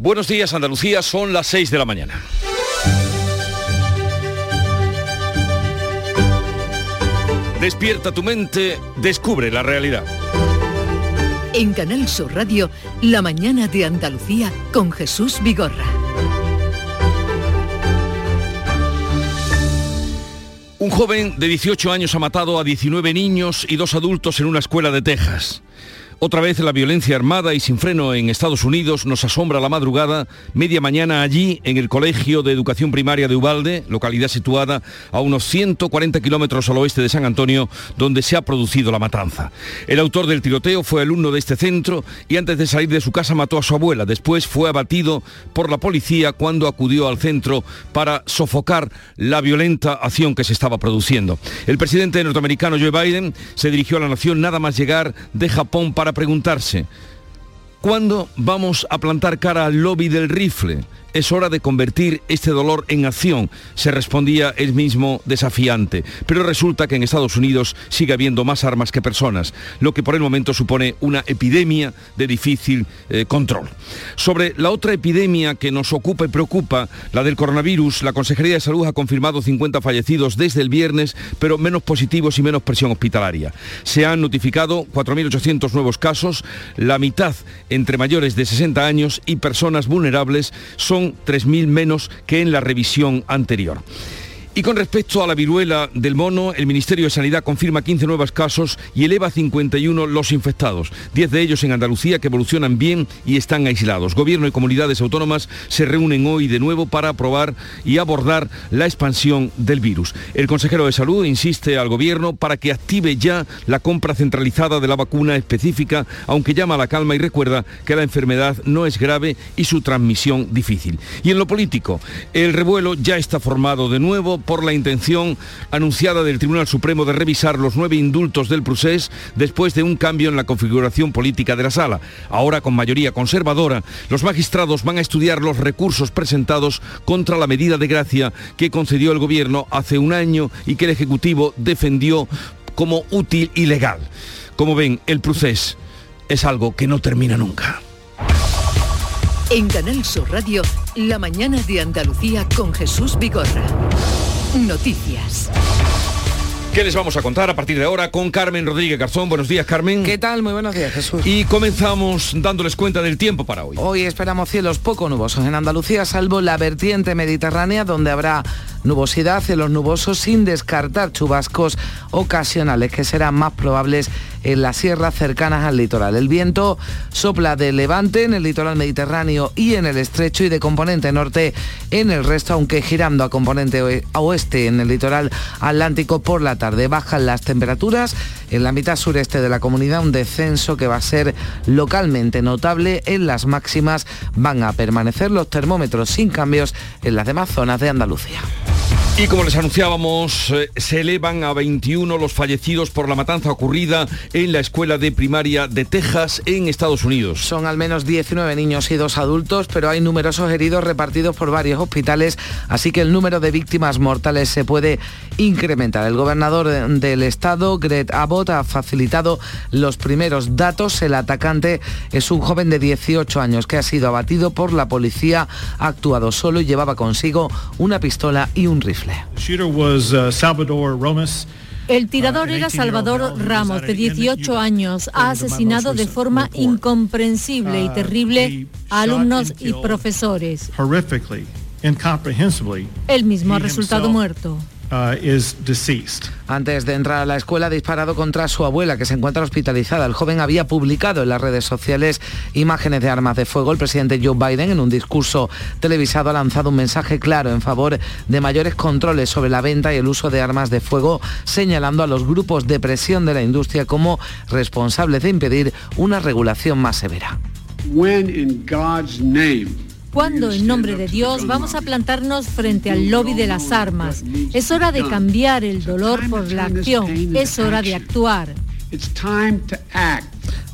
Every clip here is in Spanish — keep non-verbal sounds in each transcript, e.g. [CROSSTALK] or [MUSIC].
Buenos días Andalucía, son las 6 de la mañana. Despierta tu mente, descubre la realidad. En Canal Sur Radio, La mañana de Andalucía con Jesús Vigorra. Un joven de 18 años ha matado a 19 niños y dos adultos en una escuela de Texas. Otra vez la violencia armada y sin freno en Estados Unidos nos asombra la madrugada, media mañana allí, en el Colegio de Educación Primaria de Ubalde, localidad situada a unos 140 kilómetros al oeste de San Antonio, donde se ha producido la matanza. El autor del tiroteo fue alumno de este centro y antes de salir de su casa mató a su abuela. Después fue abatido por la policía cuando acudió al centro para sofocar la violenta acción que se estaba produciendo. El presidente norteamericano Joe Biden se dirigió a la nación nada más llegar de Japón para preguntarse, ¿cuándo vamos a plantar cara al lobby del rifle? Es hora de convertir este dolor en acción, se respondía él mismo desafiante. Pero resulta que en Estados Unidos sigue habiendo más armas que personas, lo que por el momento supone una epidemia de difícil eh, control. Sobre la otra epidemia que nos ocupa y preocupa, la del coronavirus, la Consejería de Salud ha confirmado 50 fallecidos desde el viernes, pero menos positivos y menos presión hospitalaria. Se han notificado 4.800 nuevos casos, la mitad entre mayores de 60 años y personas vulnerables son 3.000 menos que en la revisión anterior. Y con respecto a la viruela del mono, el Ministerio de Sanidad confirma 15 nuevos casos y eleva a 51 los infectados, 10 de ellos en Andalucía que evolucionan bien y están aislados. Gobierno y comunidades autónomas se reúnen hoy de nuevo para aprobar y abordar la expansión del virus. El consejero de Salud insiste al Gobierno para que active ya la compra centralizada de la vacuna específica, aunque llama a la calma y recuerda que la enfermedad no es grave y su transmisión difícil. Y en lo político, el revuelo ya está formado de nuevo por la intención anunciada del Tribunal Supremo de revisar los nueve indultos del procés después de un cambio en la configuración política de la sala. Ahora con mayoría conservadora, los magistrados van a estudiar los recursos presentados contra la medida de gracia que concedió el Gobierno hace un año y que el Ejecutivo defendió como útil y legal. Como ven, el procés es algo que no termina nunca. En Canal Sur Radio, La mañana de Andalucía con Jesús Vigorra. Noticias. ¿Qué les vamos a contar a partir de ahora con Carmen Rodríguez Garzón? Buenos días, Carmen. ¿Qué tal? Muy buenos días, Jesús. Y comenzamos dándoles cuenta del tiempo para hoy. Hoy esperamos cielos poco nubosos en Andalucía, salvo la vertiente mediterránea, donde habrá nubosidad, cielos nubosos, sin descartar chubascos ocasionales que serán más probables en las sierras cercanas al litoral. El viento sopla de levante en el litoral mediterráneo y en el estrecho y de componente norte en el resto, aunque girando a componente oeste en el litoral atlántico por la tarde. Bajan las temperaturas en la mitad sureste de la comunidad, un descenso que va a ser localmente notable. En las máximas van a permanecer los termómetros sin cambios en las demás zonas de Andalucía. Y como les anunciábamos, eh, se elevan a 21 los fallecidos por la matanza ocurrida en la escuela de primaria de Texas en Estados Unidos. Son al menos 19 niños y dos adultos, pero hay numerosos heridos repartidos por varios hospitales, así que el número de víctimas mortales se puede incrementar. El gobernador del estado, Greg Abbott, ha facilitado los primeros datos. El atacante es un joven de 18 años que ha sido abatido por la policía, ha actuado solo y llevaba consigo una pistola y un rifle. Uh, El tirador uh, era Salvador Ramos, de 18 años. Ha asesinado de forma incomprensible y uh, terrible a alumnos y profesores. Él mismo ha resultado muerto. Uh, Antes de entrar a la escuela ha disparado contra su abuela que se encuentra hospitalizada. El joven había publicado en las redes sociales imágenes de armas de fuego. El presidente Joe Biden en un discurso televisado ha lanzado un mensaje claro en favor de mayores controles sobre la venta y el uso de armas de fuego, señalando a los grupos de presión de la industria como responsables de impedir una regulación más severa. ¿Cuándo, en nombre de Dios, vamos a plantarnos frente al lobby de las armas? Es hora de cambiar el dolor por la acción. Es hora de actuar.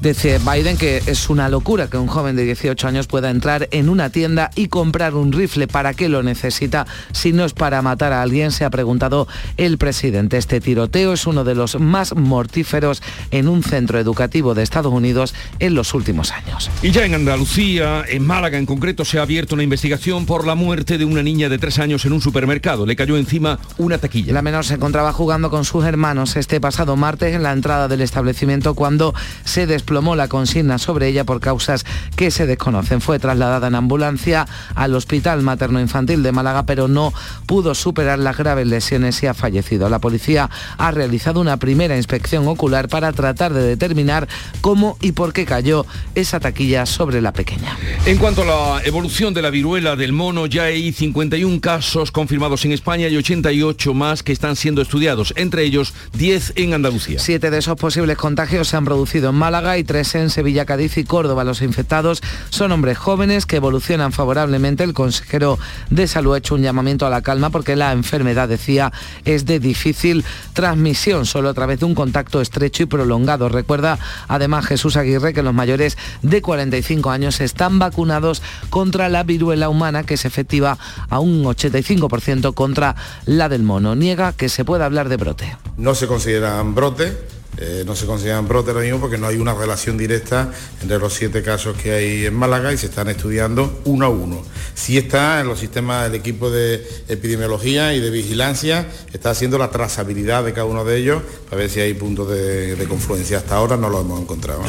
Dice Biden que es una locura que un joven de 18 años pueda entrar en una tienda y comprar un rifle. ¿Para qué lo necesita si no es para matar a alguien? Se ha preguntado el presidente. Este tiroteo es uno de los más mortíferos en un centro educativo de Estados Unidos en los últimos años. Y ya en Andalucía, en Málaga en concreto, se ha abierto una investigación por la muerte de una niña de tres años en un supermercado. Le cayó encima una taquilla. La menor se encontraba jugando con sus hermanos este pasado martes en la entrada del establecimiento cuando se desplomó la consigna sobre ella por causas que se desconocen. Fue trasladada en ambulancia al Hospital Materno-Infantil de Málaga, pero no pudo superar las graves lesiones y ha fallecido. La policía ha realizado una primera inspección ocular para tratar de determinar cómo y por qué cayó esa taquilla sobre la pequeña. En cuanto a la evolución de la viruela del mono, ya hay 51 casos confirmados en España y 88 más que están siendo estudiados, entre ellos 10 en Andalucía. Siete de esos posibles contagios se han producido en Málaga y tres en Sevilla, Cádiz y Córdoba. Los infectados son hombres jóvenes que evolucionan favorablemente. El consejero de salud ha hecho un llamamiento a la calma porque la enfermedad, decía, es de difícil transmisión, solo a través de un contacto estrecho y prolongado. Recuerda además Jesús Aguirre que los mayores de 45 años están vacunados contra la viruela humana, que es efectiva a un 85% contra la del mono. Niega que se pueda hablar de brote. No se consideran brote eh, no se consideran brotes ahora mismo porque no hay una relación directa entre los siete casos que hay en Málaga y se están estudiando uno a uno. Sí está en los sistemas del equipo de epidemiología y de vigilancia, está haciendo la trazabilidad de cada uno de ellos para ver si hay puntos de, de confluencia. Hasta ahora no lo hemos encontrado.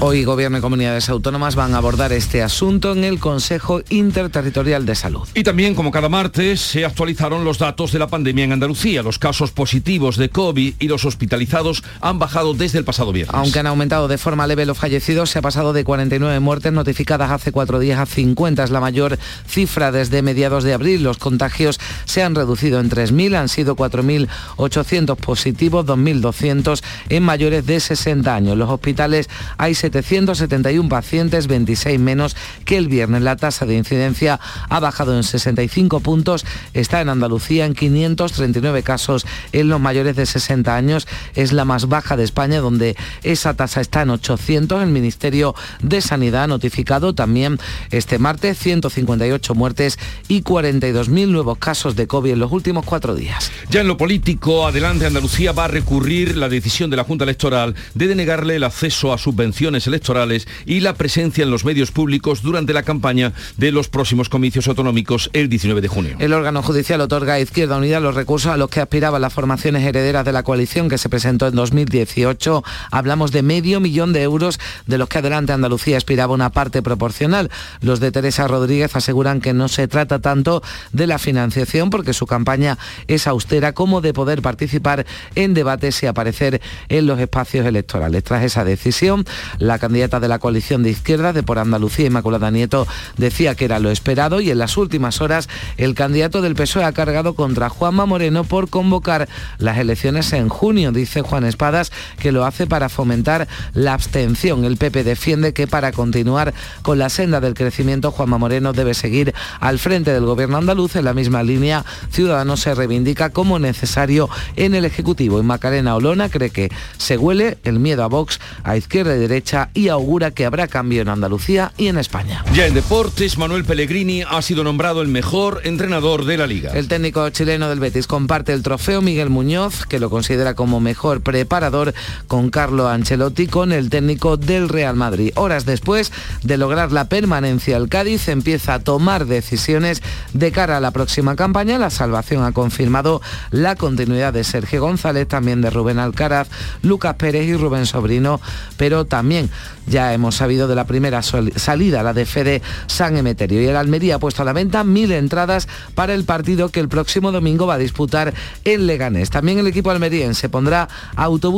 Hoy Gobierno y Comunidades Autónomas van a abordar este asunto en el Consejo Interterritorial de Salud. Y también, como cada martes, se actualizaron los datos de la pandemia en Andalucía. Los casos positivos de COVID y los hospitalizados han bajado desde el pasado viernes. Aunque han aumentado de forma leve los fallecidos, se ha pasado de 49 muertes notificadas hace cuatro días a 50. Es la mayor cifra desde mediados de abril. Los contagios se han reducido en 3.000, han sido 4.800 positivos, 2.200 en mayores de 60 años. Los hospitales hay 771 pacientes, 26 menos que el viernes. La tasa de incidencia ha bajado en 65 puntos, está en Andalucía en 539 casos en los mayores de 60 años. Es la más baja de España, donde esa tasa está en 800. El Ministerio de Sanidad ha notificado también este martes 158 muertes y 42.000 nuevos casos de COVID en los últimos cuatro días. Ya en lo político, adelante Andalucía va a recurrir la decisión de la Junta Electoral de denegarle el acceso a subvenciones electorales y la presencia en los medios públicos durante la campaña de los próximos comicios autonómicos el 19 de junio. El órgano judicial otorga a Izquierda Unida los recursos a los que aspiraban las formaciones herederas de la coalición que se presentó en 2018. Hablamos de medio millón de euros de los que adelante Andalucía aspiraba una parte proporcional. Los de Teresa Rodríguez aseguran que no se trata tanto de la financiación porque su campaña es austera como de poder participar en debates y aparecer en los espacios electorales. Tras esa decisión, la candidata de la coalición de izquierda de por Andalucía, Inmaculada Nieto, decía que era lo esperado y en las últimas horas el candidato del PSOE ha cargado contra Juanma Moreno por convocar las elecciones en junio. Dice Juan Espadas que lo hace para fomentar la abstención. El PP defiende que para continuar con la senda del crecimiento, Juanma Moreno debe seguir al frente del gobierno andaluz. En la misma línea, Ciudadanos se reivindica como necesario en el Ejecutivo. Y Macarena Olona cree que se huele el miedo a Vox a izquierda y derecha y augura que habrá cambio en Andalucía y en España. Ya en deportes, Manuel Pellegrini ha sido nombrado el mejor entrenador de la liga. El técnico chileno del Betis comparte el trofeo Miguel Muñoz, que lo considera como mejor preparador, con Carlo Ancelotti, con el técnico del Real Madrid. Horas después de lograr la permanencia, el Cádiz empieza a tomar decisiones de cara a la próxima campaña. La salvación ha confirmado la continuidad de Sergio González, también de Rubén Alcaraz, Lucas Pérez y Rubén Sobrino, pero también ya hemos sabido de la primera salida, la de Fede San Emeterio. Y el Almería ha puesto a la venta mil entradas para el partido que el próximo domingo va a disputar en Leganés. También el equipo almeriense pondrá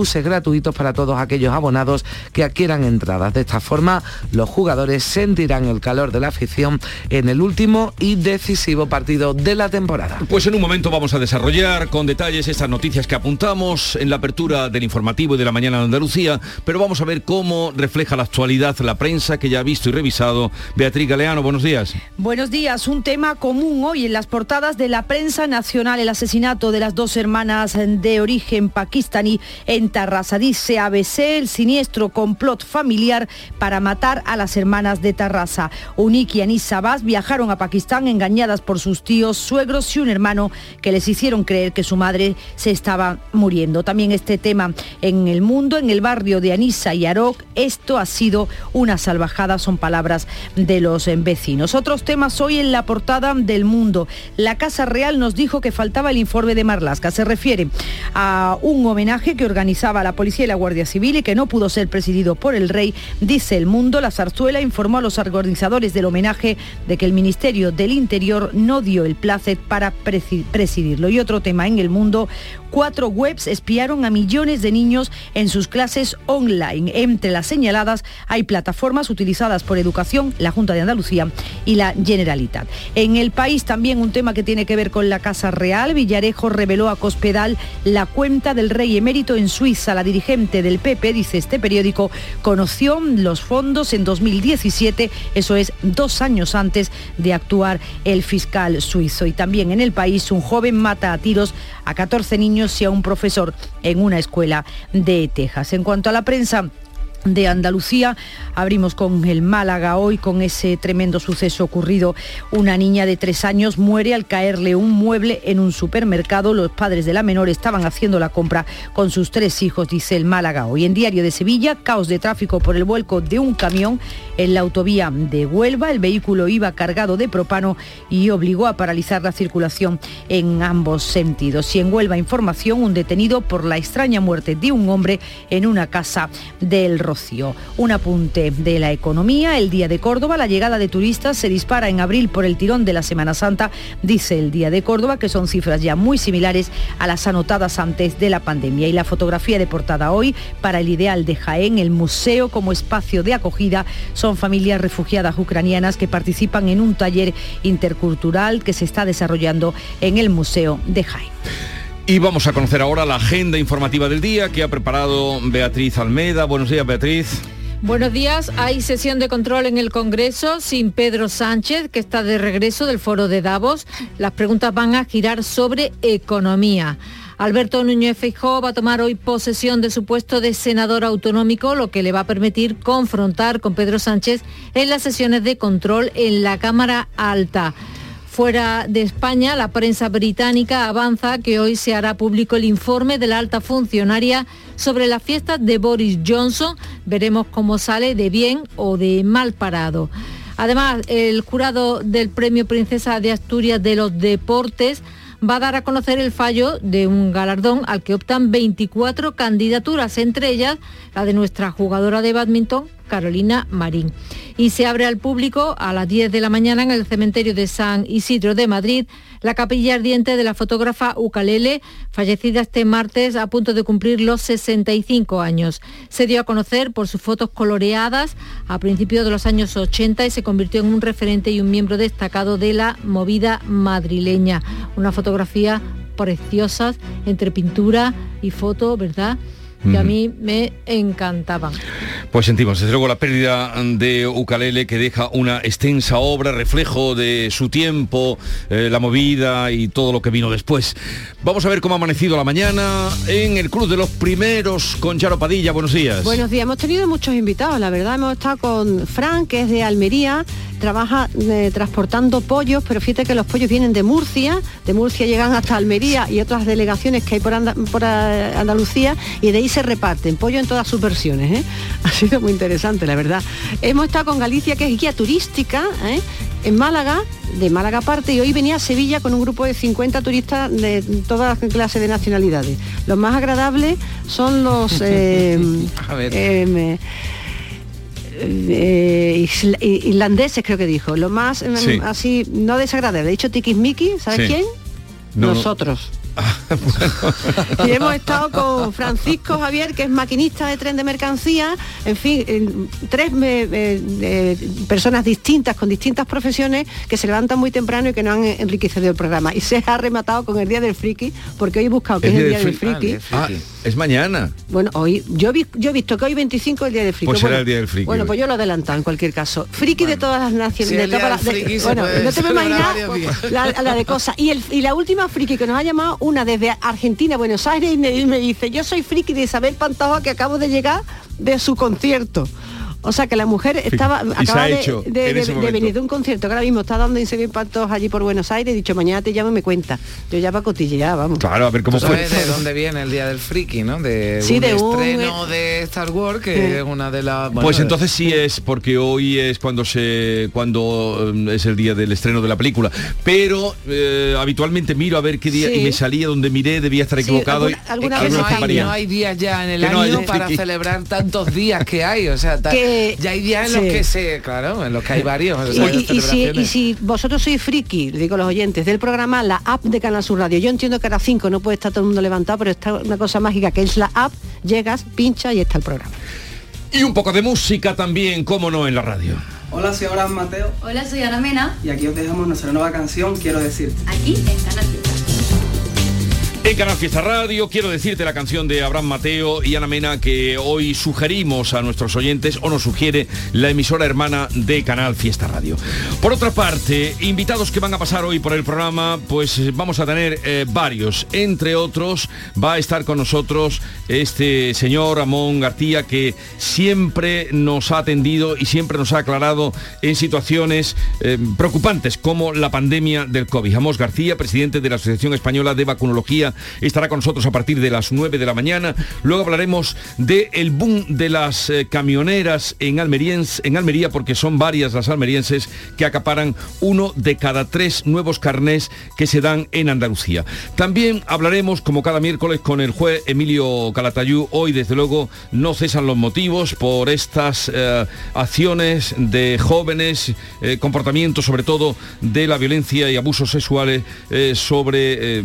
autobuses gratuitos para todos aquellos abonados que adquieran entradas. De esta forma, los jugadores sentirán el calor de la afición en el último y decisivo partido de la temporada. Pues en un momento vamos a desarrollar con detalles estas noticias que apuntamos en la apertura del informativo y de la mañana de Andalucía, pero vamos a ver cómo refleja la actualidad la prensa que ya ha visto y revisado. Beatriz Galeano, buenos días. Buenos días. Un tema común hoy en las portadas de la prensa nacional, el asesinato de las dos hermanas de origen pakistaní en Tarrasa. Dice ABC el siniestro complot familiar para matar a las hermanas de Tarrasa. Uniki y Anissa Abbas viajaron a Pakistán engañadas por sus tíos, suegros y un hermano que les hicieron creer que su madre se estaba muriendo. También este tema en el mundo, en el barrio de Anissa y Arok, esto ha sido una salvajada, son palabras de los vecinos. Otros temas hoy en la portada del mundo. La Casa Real nos dijo que faltaba el informe de Marlasca. Se refiere a un homenaje que organizaba la Policía y la Guardia Civil y que no pudo ser presidido por el rey. Dice el mundo, la zarzuela informó a los organizadores del homenaje de que el Ministerio del Interior no dio el placet para presidirlo. Y otro tema en el mundo, cuatro webs espiaron a millones de niños en sus clases online. Entre las señaladas hay plataformas utilizadas por Educación, la Junta de Andalucía y la Generalitat. En el país también un tema que tiene que ver con la Casa Real. Villarejo reveló a Cospedal la cuenta del rey emérito en Suiza. La dirigente del PP, dice este periódico, conoció los fondos en 2017, eso es dos años antes de actuar el fiscal suizo. Y también en el país un joven mata a tiros a 14 niños y a un profesor en una escuela de Texas. En cuanto a la prensa, de Andalucía. Abrimos con el Málaga hoy, con ese tremendo suceso ocurrido. Una niña de tres años muere al caerle un mueble en un supermercado. Los padres de la menor estaban haciendo la compra con sus tres hijos, dice el Málaga hoy. En Diario de Sevilla, caos de tráfico por el vuelco de un camión en la autovía de Huelva. El vehículo iba cargado de propano y obligó a paralizar la circulación en ambos sentidos. Y en Huelva, información, un detenido por la extraña muerte de un hombre en una casa del un apunte de la economía, el Día de Córdoba, la llegada de turistas se dispara en abril por el tirón de la Semana Santa, dice el Día de Córdoba, que son cifras ya muy similares a las anotadas antes de la pandemia. Y la fotografía de portada hoy para el ideal de Jaén, el museo como espacio de acogida, son familias refugiadas ucranianas que participan en un taller intercultural que se está desarrollando en el Museo de Jaén. Y vamos a conocer ahora la agenda informativa del día que ha preparado Beatriz Almeda. Buenos días, Beatriz. Buenos días. Hay sesión de control en el Congreso sin Pedro Sánchez, que está de regreso del foro de Davos. Las preguntas van a girar sobre economía. Alberto Núñez Feijóo va a tomar hoy posesión de su puesto de senador autonómico, lo que le va a permitir confrontar con Pedro Sánchez en las sesiones de control en la Cámara Alta. Fuera de España, la prensa británica avanza que hoy se hará público el informe de la alta funcionaria sobre la fiesta de Boris Johnson. Veremos cómo sale de bien o de mal parado. Además, el jurado del Premio Princesa de Asturias de los Deportes va a dar a conocer el fallo de un galardón al que optan 24 candidaturas, entre ellas la de nuestra jugadora de badminton, Carolina Marín. Y se abre al público a las 10 de la mañana en el cementerio de San Isidro de Madrid la capilla ardiente de la fotógrafa Ucalele, fallecida este martes a punto de cumplir los 65 años. Se dio a conocer por sus fotos coloreadas a principios de los años 80 y se convirtió en un referente y un miembro destacado de la movida madrileña. Una fotografía preciosa entre pintura y foto, ¿verdad? que a mí me encantaban. Pues sentimos desde luego la pérdida de Ucalele que deja una extensa obra, reflejo de su tiempo, eh, la movida y todo lo que vino después. Vamos a ver cómo ha amanecido la mañana en el Club de los Primeros con Charo Padilla. Buenos días. Buenos días, hemos tenido muchos invitados, la verdad hemos estado con Frank, que es de Almería, trabaja eh, transportando pollos, pero fíjate que los pollos vienen de Murcia, de Murcia llegan hasta Almería y otras delegaciones que hay por, eh, Andalucía y de ahí se reparten pollo en todas sus versiones. [LAUGHS] sido muy interesante, la verdad. Hemos estado con Galicia, que es guía turística, en Málaga, de Málaga parte, y hoy venía a Sevilla con un grupo de 50 turistas de todas clases de nacionalidades. Los más agradables son los... [LAUGHS] Eh, irlandeses creo que dijo, lo más mm, así, no desagradable. De dicho Miki ¿sabes quién? Nosotros. [LAUGHS] y hemos estado con Francisco Javier, que es maquinista de tren de mercancía, en fin, tres personas distintas, con distintas profesiones, que se levantan muy temprano y que no han enriquecido el programa. Y se ha rematado con el Día del Friki, porque hoy he buscado que es el Día del Friki. Ah, es mañana. Bueno, hoy yo, yo he visto que hoy 25 es el Día del Friki. Pues será el Día del Friki. Bueno, pues yo lo adelanto en cualquier caso. Friki de todas las naciones. bueno, no te me imaginas la, de cosas. Y, y la última friki que nos ha llamado una desde Argentina, Buenos Aires, y me, dice, yo soy friki de Isabel Pantoja que acabo de llegar de su concierto. O sea que la mujer estaba Y acaba de, venir de un concierto que ahora mismo está dando Isabel Pantoja allí por Buenos Aires. He dicho, mañana te llamo y me cuenta. Yo ya para cotillear, vamos. Claro, a ver cómo fue. sabes de dónde viene el Día del Friki, ¿no? De Sí, un de un- estreno de Star Wars, que Sí. es una de las... bueno, Pues entonces sí es porque hoy es cuando se cuando eh, es el día del estreno de la película. Pero eh, habitualmente miro a ver qué día Sí. y me salía donde miré, debía estar equivocado. alguna- vez no hay, no hay días ya en el Que año para celebrar tantos días que hay, o sea, [LAUGHS] Que- ya hay días en los que se, claro, en los que hay varios. o Y, sea, y- y si, celebraciones. y si vosotros sois friki, le digo a los oyentes, del programa, la app de Canal Sur Radio. Yo entiendo que a las 5 no puede estar todo el mundo levantado, pero está una cosa mágica que es la app, llegas, pincha y está el programa. Y un poco de música también, cómo no, en la radio. Hola, soy Abraham Mateo Hola, soy Ana Mena, y aquí os dejamos nuestra nueva canción, Quiero decirte. aquí en Canal. En Canal Fiesta Radio quiero decirte la canción de Abraham Mateo y Ana Mena que hoy sugerimos a nuestros oyentes o nos sugiere la emisora hermana de Canal Fiesta Radio. Por otra parte, invitados que van a pasar hoy por el programa, pues eh, vamos a tener eh, varios. Entre otros, va a estar con nosotros este señor Ramón García que siempre nos ha atendido y siempre nos ha aclarado en situaciones eh, preocupantes como la pandemia del COVID. Amos García, presidente de la Asociación Española de Vacunología, estará con nosotros a partir de las 9 de la mañana. Luego hablaremos del el boom de las eh, camioneras en, en Almería, porque son varias las almerienses que acaparan uno de cada tres nuevos carnés que se dan en Andalucía. También hablaremos, como cada miércoles, con el juez Emilio Calatayú. Hoy, desde luego, no cesan los motivos por estas eh, acciones de jóvenes, eh, comportamientos sobre todo de la violencia y abusos sexuales eh, sobre eh,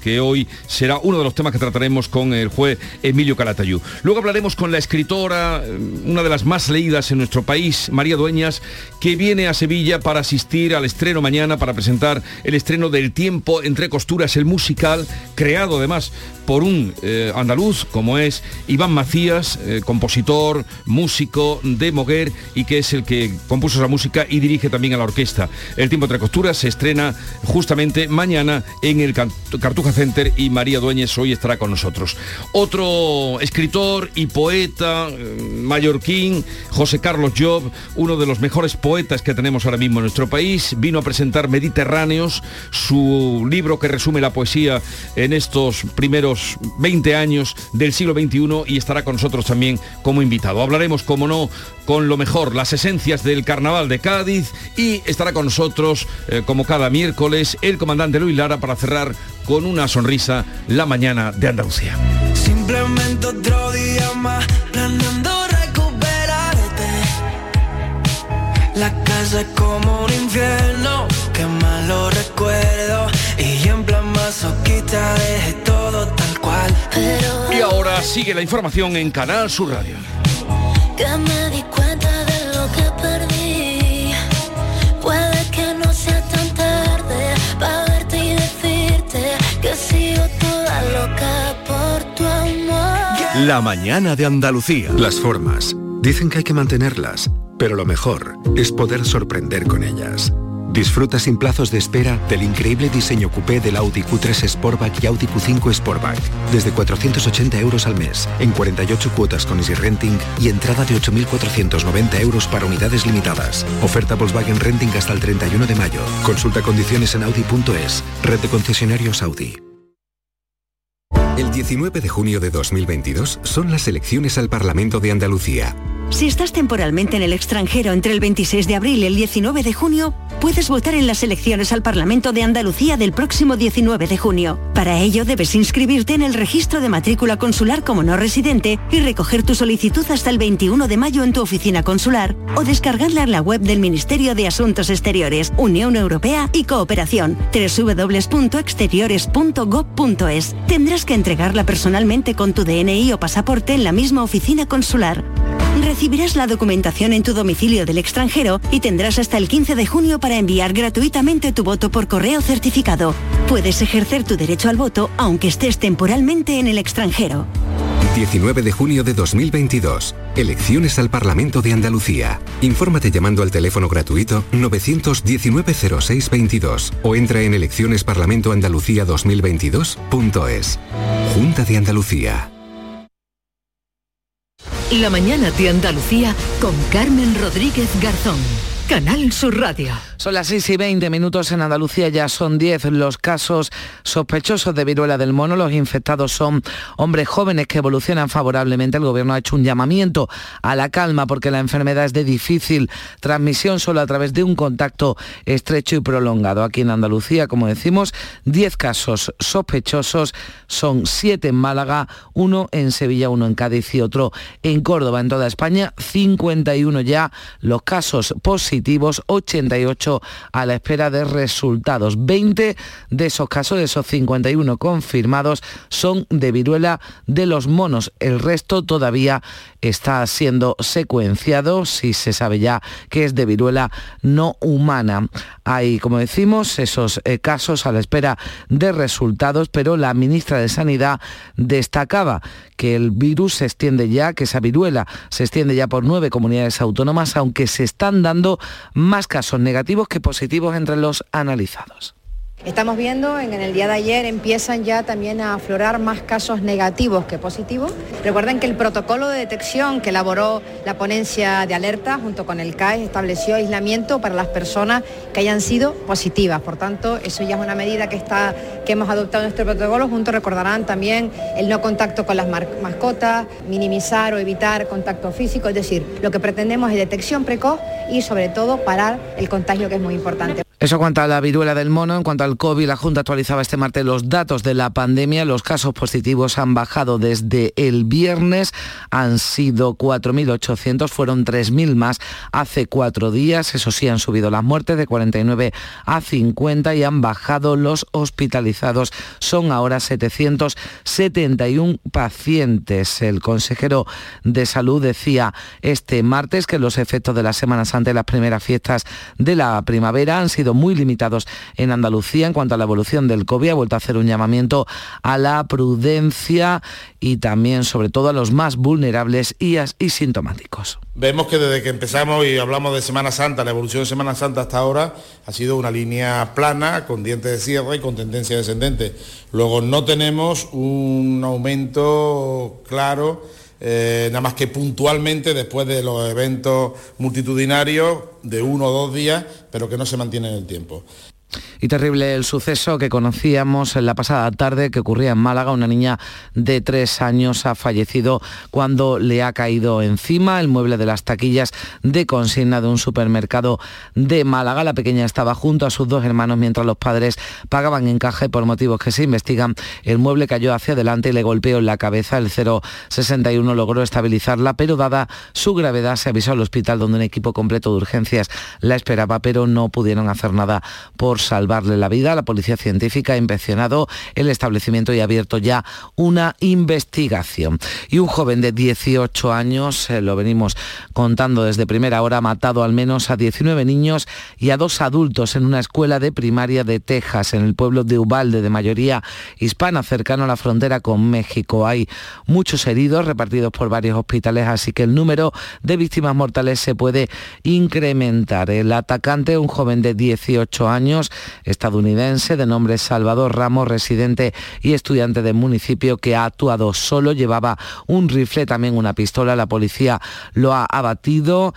que hoy será uno de los temas que trataremos con el juez Emilio Calatayú. Luego hablaremos con la escritora, eh, una de las más leídas en nuestro país, María Dueñas, que viene a Sevilla para asistir al estreno mañana, para presentar el estreno del Tiempo entre costuras, el musical, creado además por un eh, andaluz como es Iván Macías, eh, compositor, músico de Moguer y que es el que compuso esa música y dirige también a la orquesta. El Tiempo entre costuras se estrena justamente mañana en el Can- Cartuja Center y María Dueñez hoy estará con nosotros. Otro escritor y poeta eh, mallorquín, José Carlos Job, uno de los mejores poetas que tenemos ahora mismo en nuestro país, vino a presentar Mediterráneos, su libro que resume la poesía en estos primeros 20 años del siglo XXI y estará con nosotros también como invitado. Hablaremos, como no, con lo mejor, las esencias del carnaval de Cádiz y estará con nosotros, eh, como cada miércoles, el comandante Luis Lara para cerrar con una sonrisa la mañana de Andalucía. Simplemente otro día más planeando recuperarte. La casa es como un infierno, que malo recuerdo. Y en plan masoquista dejé todo tal cual. Pero Y ahora sigue la información en Canal Sur Radio. que me di cuenta La mañana de Andalucía. Las formas. Dicen que hay que mantenerlas, pero lo mejor es poder sorprender con ellas. Disfruta sin plazos de espera del increíble diseño coupé del Audi Q3 Sportback y Audi Q5 Sportback. Desde 480 euros al mes, en 48 cuotas con Easy Renting y entrada de 8.490 euros para unidades limitadas. Oferta Volkswagen Renting hasta el 31 de mayo. Consulta condiciones en Audi.es. Red de concesionarios Audi. El 19 de junio de 2022 son las elecciones al Parlamento de Andalucía. Si estás temporalmente en el extranjero entre el 26 de abril y el 19 de junio, puedes votar en las elecciones al Parlamento de Andalucía del próximo 19 de junio. Para ello debes inscribirte en el registro de matrícula consular como no residente y recoger tu solicitud hasta el 21 de mayo en tu oficina consular o descargarla en la web del Ministerio de Asuntos Exteriores, Unión Europea y Cooperación, www.exteriores.gov.es. Tendrás que entregarla personalmente con tu DNI o pasaporte en la misma oficina consular. Recibirás la documentación en tu domicilio del extranjero y tendrás hasta el 15 de junio para enviar gratuitamente tu voto por correo certificado. Puedes ejercer tu derecho al voto aunque estés temporalmente en el extranjero. 19 de junio de 2022. Elecciones al Parlamento de Andalucía. Infórmate llamando al teléfono gratuito 919-0622 o entra en eleccionesparlamentoandalucía2022.es. Junta de Andalucía. La mañana de Andalucía con Carmen Rodríguez Garzón. Canal Sur Radio. Son las 6 y 20 minutos en Andalucía, ya son 10 los casos sospechosos de viruela del mono. Los infectados son hombres jóvenes que evolucionan favorablemente. El gobierno ha hecho un llamamiento a la calma porque la enfermedad es de difícil transmisión solo a través de un contacto estrecho y prolongado. Aquí en Andalucía, como decimos, 10 casos sospechosos, son 7 en Málaga, uno en Sevilla, uno en Cádiz y otro en Córdoba. En toda España, 51 ya los casos positivos 88 a la espera de resultados. 20 de esos casos, de esos 51 confirmados, son de viruela de los monos. El resto todavía está siendo secuenciado, si se sabe ya que es de viruela no humana. Hay, como decimos, esos eh, casos a la espera de resultados, pero la ministra de Sanidad destacaba que el virus se extiende ya, que esa viruela se extiende ya por nueve comunidades autónomas, aunque se están dando más casos negativos que positivos entre los analizados. Estamos viendo en el día de ayer empiezan ya también a aflorar más casos negativos que positivos. Recuerden que el protocolo de detección que elaboró la ponencia de alerta junto con el CAE estableció aislamiento para las personas que hayan sido positivas. Por tanto, eso ya es una medida que, está, que hemos adoptado en nuestro protocolo. Junto recordarán también el no contacto con las mascotas, minimizar o evitar contacto físico. Es decir, lo que pretendemos es detección precoz y sobre todo parar el contagio que es muy importante. Eso cuanto a la viruela del mono, en cuanto al COVID, la Junta actualizaba este martes los datos de la pandemia. Los casos positivos han bajado desde el viernes, han sido 4.800, fueron 3.000 más hace cuatro días. Eso sí, han subido las muertes de 49 a 50 y han bajado los hospitalizados. Son ahora 771 pacientes. El consejero de salud decía este martes que los efectos de las semanas antes de las primeras fiestas de la primavera han sido muy limitados en Andalucía en cuanto a la evolución del COVID. Ha vuelto a hacer un llamamiento a la prudencia y también, sobre todo, a los más vulnerables y, y sintomáticos. Vemos que desde que empezamos y hablamos de Semana Santa, la evolución de Semana Santa hasta ahora ha sido una línea plana, con dientes de cierre y con tendencia descendente. Luego no tenemos un aumento claro eh, nada más que puntualmente después de los eventos multitudinarios de uno o dos días, pero que no se mantiene en el tiempo. Y terrible el suceso que conocíamos en la pasada tarde que ocurría en Málaga. Una niña de tres años ha fallecido cuando le ha caído encima el mueble de las taquillas de consigna de un supermercado de Málaga. La pequeña estaba junto a sus dos hermanos mientras los padres pagaban en caja y por motivos que se investigan, el mueble cayó hacia adelante y le golpeó en la cabeza. El 061 logró estabilizarla, pero dada su gravedad se avisó al hospital donde un equipo completo de urgencias la esperaba, pero no pudieron hacer nada por salvarle la vida. La policía científica ha inspeccionado el establecimiento y ha abierto ya una investigación. Y un joven de 18 años, eh, lo venimos contando desde primera hora, ha matado al menos a 19 niños y a dos adultos en una escuela de primaria de Texas, en el pueblo de Ubalde, de mayoría hispana, cercano a la frontera con México. Hay muchos heridos repartidos por varios hospitales, así que el número de víctimas mortales se puede incrementar. El atacante, un joven de 18 años, estadounidense de nombre Salvador Ramos, residente y estudiante del municipio que ha actuado solo, llevaba un rifle, también una pistola, la policía lo ha abatido,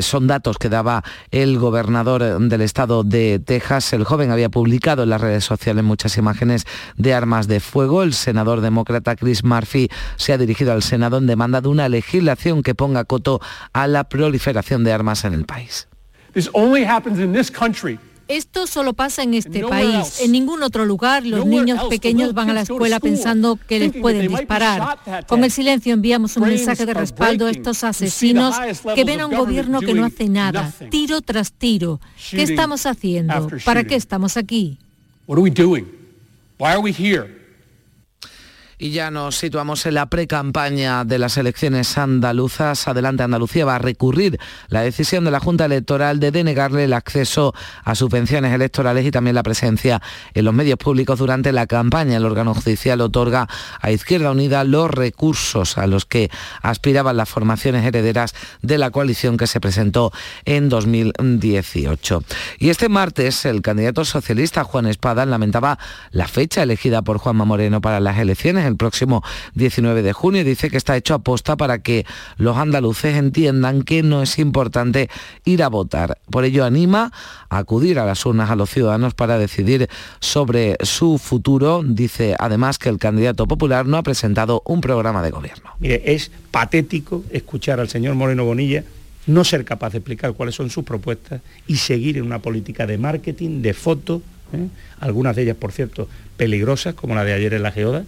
son datos que daba el gobernador del estado de Texas, el joven había publicado en las redes sociales muchas imágenes de armas de fuego, el senador demócrata Chris Murphy se ha dirigido al Senado en demanda de una legislación que ponga coto a la proliferación de armas en el país. Esto solo pasa en este país. En ningún otro lugar los niños pequeños van a la escuela pensando que les pueden disparar. Con el silencio enviamos un mensaje de respaldo a estos asesinos que ven a un gobierno que no hace nada, tiro tras tiro. ¿Qué estamos haciendo? ¿Para qué estamos aquí? Y ya nos situamos en la pre-campaña de las elecciones andaluzas. Adelante Andalucía va a recurrir la decisión de la Junta Electoral de denegarle el acceso a subvenciones electorales y también la presencia en los medios públicos durante la campaña. El órgano judicial otorga a Izquierda Unida los recursos a los que aspiraban las formaciones herederas de la coalición que se presentó en 2018. Y este martes el candidato socialista Juan Espada lamentaba la fecha elegida por Juanma Moreno para las elecciones el próximo 19 de junio. Dice que está hecho a posta para que los andaluces entiendan que no es importante ir a votar. Por ello anima a acudir a las urnas a los ciudadanos para decidir sobre su futuro. Dice además que el candidato popular no ha presentado un programa de gobierno. Mire, es patético escuchar al señor Moreno Bonilla no ser capaz de explicar cuáles son sus propuestas y seguir en una política de marketing, de fotos, ¿eh? algunas de ellas, por cierto, peligrosas, como la de ayer en la Geoda,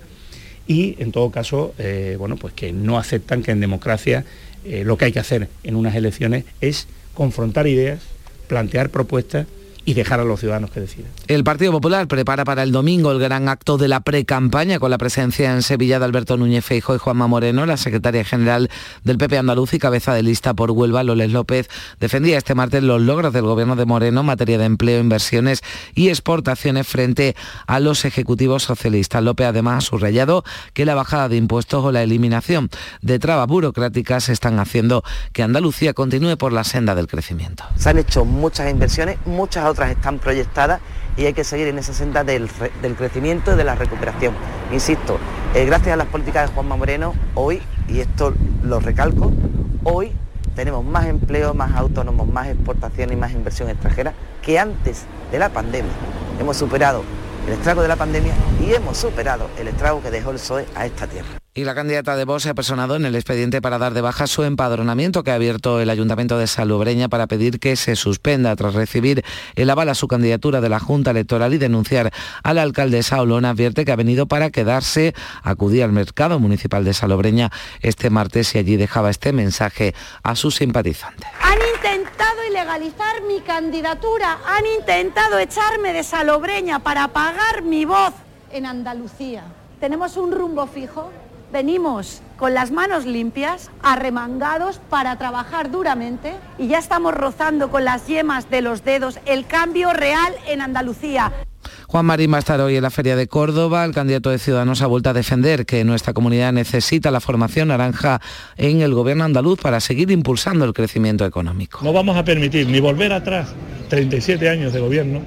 y en todo caso, eh, bueno, pues que no aceptan que en democracia eh, lo que hay que hacer en unas elecciones es confrontar ideas, plantear propuestas y dejar a los ciudadanos que decidan. El Partido Popular prepara para el domingo el gran acto de la pre-campaña con la presencia en Sevilla de Alberto Núñez Feijo y Juanma Moreno, la secretaria general del PP andaluz y cabeza de lista por Huelva, Loles López, defendía este martes los logros del gobierno de Moreno en materia de empleo, inversiones y exportaciones frente a los ejecutivos socialistas. López además ha subrayado que la bajada de impuestos o la eliminación de trabas burocráticas están haciendo que Andalucía continúe por la senda del crecimiento. Se han hecho muchas inversiones, muchas otras están proyectadas y hay que seguir en esa senda del, del crecimiento y de la recuperación. Insisto, eh, gracias a las políticas de Juanma Moreno, hoy, y esto lo recalco, hoy tenemos más empleo, más autónomos, más exportación y más inversión extranjera que antes de la pandemia. Hemos superado el estrago de la pandemia y hemos superado el estrago que dejó el PSOE a esta tierra. Y la candidata de Vox se ha personado en el expediente para dar de baja su empadronamiento que ha abierto el Ayuntamiento de Salobreña para pedir que se suspenda tras recibir el aval a su candidatura de la Junta Electoral y denunciar a la alcaldesa Olona advierte que ha venido para quedarse, acudía al mercado municipal de Salobreña este martes y allí dejaba este mensaje a sus simpatizantes. Han intentado ilegalizar mi candidatura, han intentado echarme de Salobreña para apagar mi voz en Andalucía. Tenemos un rumbo fijo, venimos con las manos limpias, arremangados para trabajar duramente y ya estamos rozando con las yemas de los dedos el cambio real en Andalucía. Juan Marín va a estar hoy en la Feria de Córdoba. El candidato de Ciudadanos ha vuelto a defender que nuestra comunidad necesita la formación naranja en el gobierno andaluz para seguir impulsando el crecimiento económico. No vamos a permitir ni volver atrás 37 años de gobierno,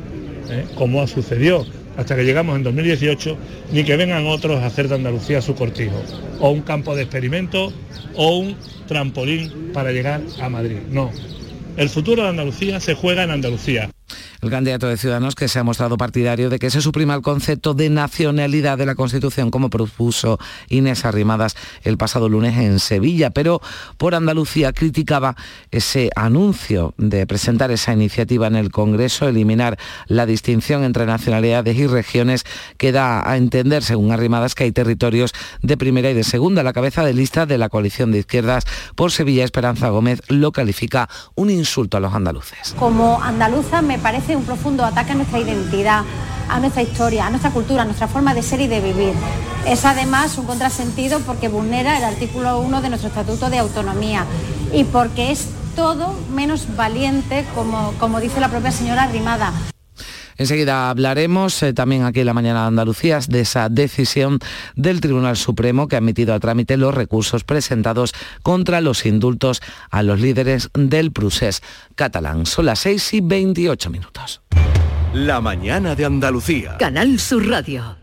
¿eh? como sucedió hasta que llegamos en 2018, ni que vengan otros a hacer de Andalucía su cortijo, o un campo de experimento, o un trampolín para llegar a Madrid. No, el futuro de Andalucía se juega en Andalucía. El candidato de Ciudadanos que se ha mostrado partidario de que se suprima el concepto de nacionalidad de la Constitución como propuso Inés Arrimadas el pasado lunes en Sevilla, pero por Andalucía criticaba ese anuncio de presentar esa iniciativa en el Congreso, eliminar la distinción entre nacionalidades y regiones que da a entender, según Arrimadas, que hay territorios de primera y de segunda. La cabeza de lista de la coalición de izquierdas por Sevilla, Esperanza Gómez, lo califica un insulto a los andaluces. Como andaluza me parece un profundo ataque a nuestra identidad, a nuestra historia, a nuestra cultura, a nuestra forma de ser y de vivir. Es además un contrasentido porque vulnera el artículo 1 de nuestro Estatuto de Autonomía y porque es todo menos valiente, como, como dice la propia señora Rimada. Enseguida hablaremos eh, también aquí en la mañana de Andalucía de esa decisión del Tribunal Supremo que ha admitido a trámite los recursos presentados contra los indultos a los líderes del Prusés catalán. Son las 6 y 28 minutos. La mañana de Andalucía. Canal Sur Radio.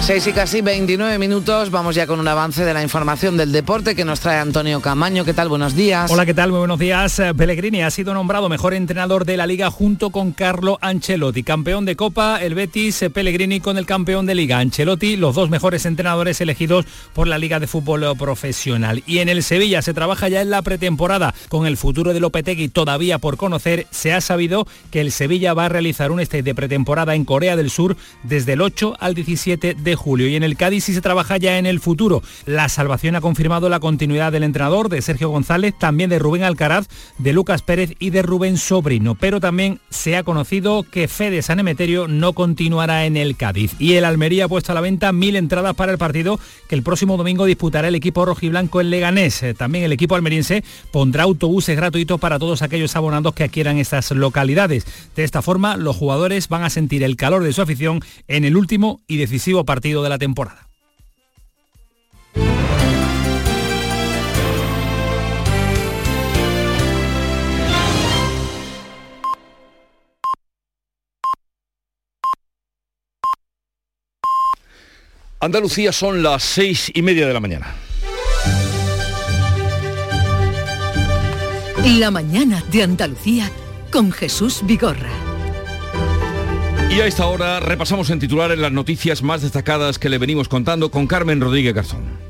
6 y casi 29 minutos, vamos ya con un avance de la información del deporte que nos trae Antonio Camaño. ¿Qué tal? Buenos días. Hola, ¿qué tal? Muy buenos días. Eh, Pellegrini ha sido nombrado mejor entrenador de la liga junto con Carlo Ancelotti. Campeón de Copa, el Betis, eh, Pellegrini con el campeón de liga. Ancelotti, los dos mejores entrenadores elegidos por la Liga de Fútbol Profesional. Y en el Sevilla se trabaja ya en la pretemporada con el futuro de Lopetegui todavía por conocer. Se ha sabido que el Sevilla va a realizar un stage de pretemporada en Corea del Sur desde el 8 al 17 de julio. Y en el Cádiz sí se trabaja ya en el futuro. La salvación ha confirmado la continuidad del entrenador, de Sergio González, también de Rubén Alcaraz, de Lucas Pérez y de Rubén Sobrino. Pero también se ha conocido que Fede Sanemeterio no continuará en el Cádiz. Y el Almería ha puesto a la venta mil entradas para el partido que el próximo domingo disputará el equipo rojiblanco en Leganés. Eh, También el equipo almeriense pondrá autobuses gratuitos para todos aquellos abonados que adquieran estas localidades. De esta forma, los jugadores van a sentir el calor de su afición en el último y decisivo partido de la temporada. Andalucía son las seis y media de la mañana. La mañana de Andalucía con Jesús Vigorra. Y a esta hora repasamos en titulares las noticias más destacadas que le venimos contando con Carmen Rodríguez Garzón.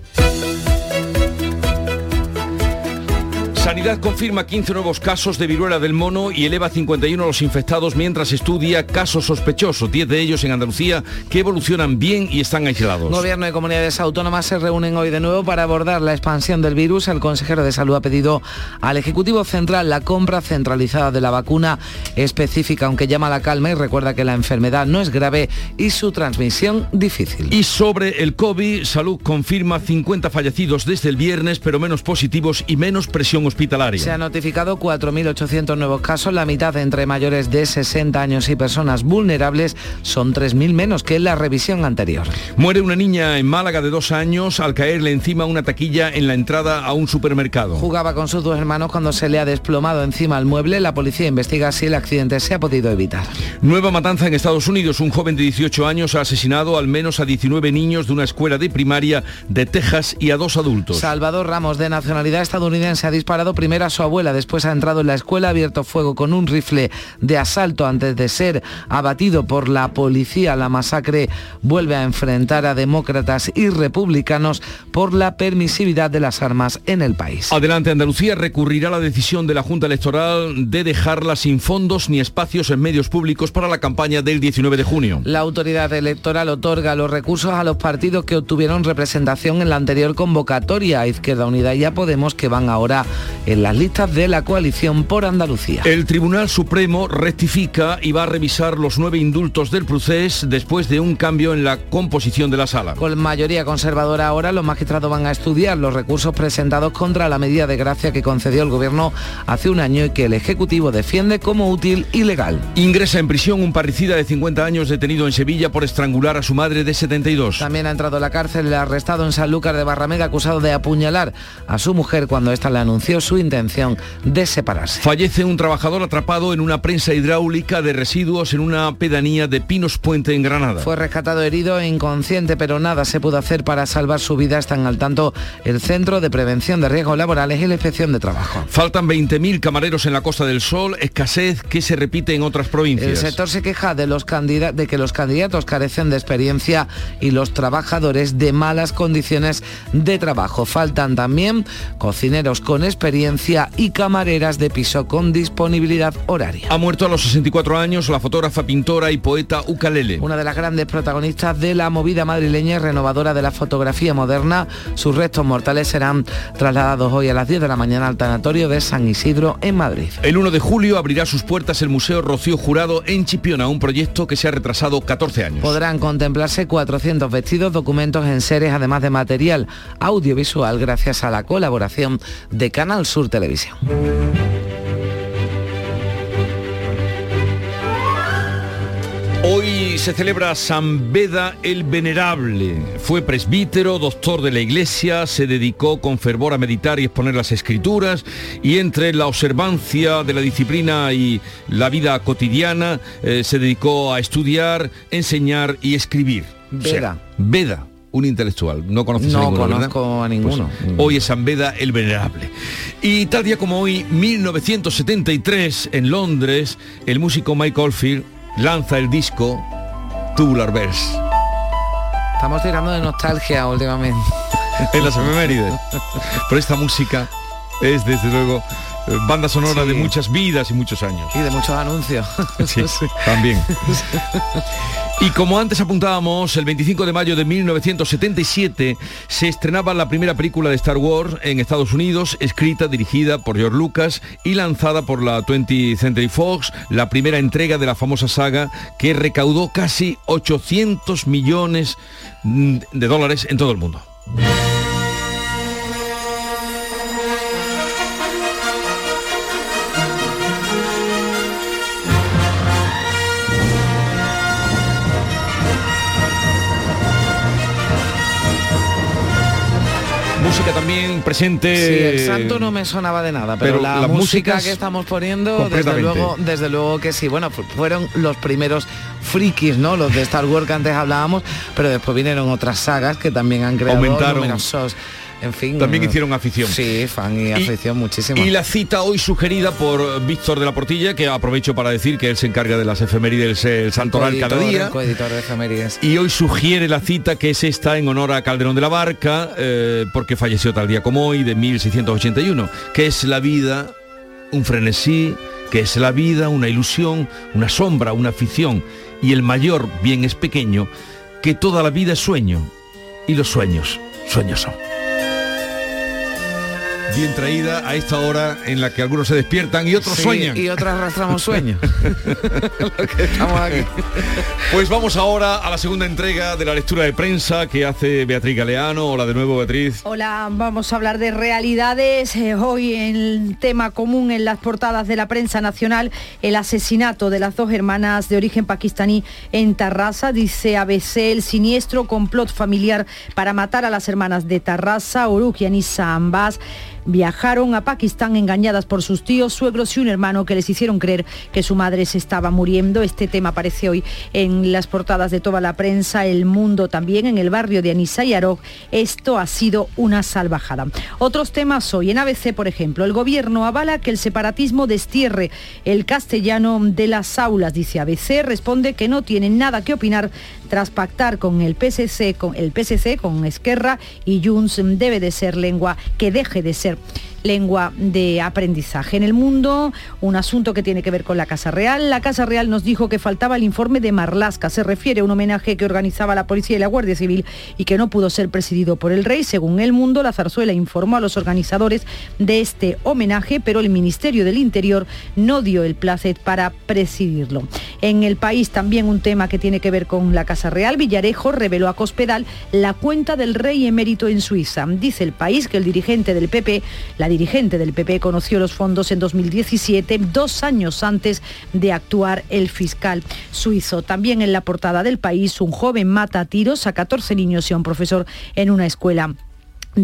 Sanidad confirma 15 nuevos casos de viruela del mono y eleva 51 a los infectados mientras estudia casos sospechosos, 10 de ellos en Andalucía, que evolucionan bien y están aislados. Gobierno y comunidades autónomas se reúnen hoy de nuevo para abordar la expansión del virus. El consejero de salud ha pedido al Ejecutivo Central la compra centralizada de la vacuna específica, aunque llama a la calma y recuerda que la enfermedad no es grave y su transmisión difícil. Y sobre el COVID, Salud confirma 50 fallecidos desde el viernes, pero menos positivos y menos presión hospitalaria. Se han notificado 4.800 nuevos casos, la mitad entre mayores de 60 años y personas vulnerables son 3.000 menos que en la revisión anterior. Muere una niña en Málaga de dos años al caerle encima una taquilla en la entrada a un supermercado. Jugaba con sus dos hermanos cuando se le ha desplomado encima el mueble. La policía investiga si el accidente se ha podido evitar. Nueva matanza en Estados Unidos. Un joven de 18 años ha asesinado al menos a 19 niños de una escuela de primaria de Texas y a dos adultos. Salvador Ramos, de nacionalidad estadounidense, ha disparado primero a su abuela, después ha entrado en la escuela, ha abierto fuego con un rifle de asalto antes de ser abatido por la policía. La masacre vuelve a enfrentar a demócratas y republicanos por la permisividad de las armas en el país. Adelante Andalucía recurrirá a la decisión de la Junta Electoral de dejarla sin fondos ni espacios en medios públicos para la campaña del 19 de junio. La autoridad electoral otorga los recursos a los partidos que obtuvieron representación en la anterior convocatoria a Izquierda Unida y a Podemos que van ahora en las listas de la coalición por Andalucía. El Tribunal Supremo rectifica y va a revisar los nueve indultos del procés después de un cambio en la composición de la sala. Con mayoría conservadora ahora, los magistrados van a estudiar los recursos presentados contra la medida de gracia que concedió el Gobierno hace un año y que el Ejecutivo defiende como útil y legal. Ingresa en prisión un parricida de 50 años detenido en Sevilla por estrangular a su madre de 72. También ha entrado a la cárcel el arrestado en Sanlúcar de Barrameda acusado de apuñalar a su mujer cuando ésta le anunció su intención de separarse. Fallece un trabajador atrapado en una prensa hidráulica de residuos en una pedanía de Pinos Puente en Granada. Fue rescatado herido e inconsciente, pero nada se pudo hacer para salvar su vida. Están al tanto el Centro de Prevención de Riesgos Laborales y la Inspección de Trabajo. Faltan 20.000 camareros en la Costa del Sol, escasez que se repite en otras provincias. El sector se queja de, los de que los candidatos carecen de experiencia y los trabajadores de malas condiciones de trabajo. Faltan también cocineros con experiencia y camareras de piso con disponibilidad horaria. Ha muerto a los 64 años la fotógrafa, pintora y poeta Ucalele. Una de las grandes protagonistas de la movida madrileña y renovadora de la fotografía moderna. Sus restos mortales serán trasladados hoy a las 10 de la mañana al tanatorio de San Isidro en Madrid. El 1 de julio abrirá sus puertas el Museo Rocío Jurado en Chipiona, un proyecto que se ha retrasado 14 años. Podrán contemplarse 400 vestidos, documentos en seres, además de material audiovisual, gracias a la colaboración de Canal Sur Televisión. Hoy se celebra San Beda el Venerable. Fue presbítero, doctor de la Iglesia, se dedicó con fervor a meditar y exponer las escrituras y entre la observancia de la disciplina y la vida cotidiana eh, se dedicó a estudiar, enseñar y escribir. O sea, Veda. Un intelectual. No conoces a No ninguno, ¿verdad? conozco a ninguno. Pues hoy es San Beda el Venerable. Y tal día como hoy, 1973, en Londres, el músico Mike Oldfield lanza el disco Tubular Bells. Estamos tirando de nostalgia últimamente. [LAUGHS] en las efemérides. Pero esta música es desde luego banda sonora Sí. de muchas vidas y muchos años. Y de muchos anuncios. Sí, también. [LAUGHS] Y como antes apuntábamos, el 25 de mayo de 1977 se estrenaba la primera película de Star Wars en Estados Unidos, escrita, dirigida por George Lucas y lanzada por la 20th Century Fox, la primera entrega de la famosa saga que recaudó casi 800 millones mm, de dólares en todo el mundo. Música también presente. Sí, el santo no me sonaba de nada, pero, pero la, música que estamos poniendo, desde luego, desde luego que sí. Bueno, fu- fueron los primeros frikis, ¿no? Los de Star Wars que antes hablábamos, pero después vinieron otras sagas que también han creado Aumentaron. numerosos, en fin. También eh, hicieron afición. Sí, fan y afición muchísimo. Y la cita hoy sugerida por Víctor de la Portilla, que aprovecho para decir que él se encarga de las efemérides, el santoral cada día. coeditor de efemérides. Y hoy sugiere la cita que es esta en honor a Calderón de la Barca, eh, porque falleció tal día como hoy, de 1681, que es la vida un frenesí, que es la vida una ilusión, una sombra, una afición, y el mayor bien es pequeño, que toda la vida es sueño, y los sueños, sueños son. Bien traída a esta hora en la que algunos se despiertan y otros Sí, sueñan. Y otros arrastramos sueños. [LAUGHS] Estamos aquí. Pues vamos ahora a la segunda entrega de la lectura de prensa que hace Beatriz Galeano. Hola de nuevo, Beatriz. Hola, vamos a hablar de realidades. Eh, hoy el tema común en las portadas de la prensa nacional, el asesinato de las dos hermanas de origen pakistaní en Tarrasa. Dice ABC el siniestro complot familiar para matar a las hermanas de Tarrasa, Uruk y Anissa ambas viajaron a Pakistán engañadas por sus tíos, suegros y un hermano que les hicieron creer que su madre se estaba muriendo. Este tema aparece hoy en las portadas de toda la prensa, El Mundo también, en el barrio de Anisa y Arok. Esto ha sido una salvajada. Otros temas hoy, en ABC, por ejemplo, el gobierno avala que el separatismo destierre el castellano de las aulas, dice ABC, responde que no tiene nada que opinar tras pactar con el PSC, con el PSC, con Esquerra y Junts debe de ser lengua que deje de ser lengua de aprendizaje. En el mundo, un asunto que tiene que ver con la Casa Real. La Casa Real nos dijo que faltaba el informe de Marlasca. Se refiere a un homenaje que organizaba la Policía y la Guardia Civil y que no pudo ser presidido por el rey. Según El Mundo, la zarzuela informó a los organizadores de este homenaje, pero el Ministerio del Interior no dio el placet para presidirlo. En el país también un tema que tiene que ver con la Casa Real. Villarejo reveló a Cospedal la cuenta del rey emérito en Suiza. Dice el país que el dirigente del PP, la dirigente del PP conoció los fondos en 2017, dos años antes de actuar el fiscal suizo. También en la portada del país, un joven mata a tiros a 14 niños y a un profesor en una escuela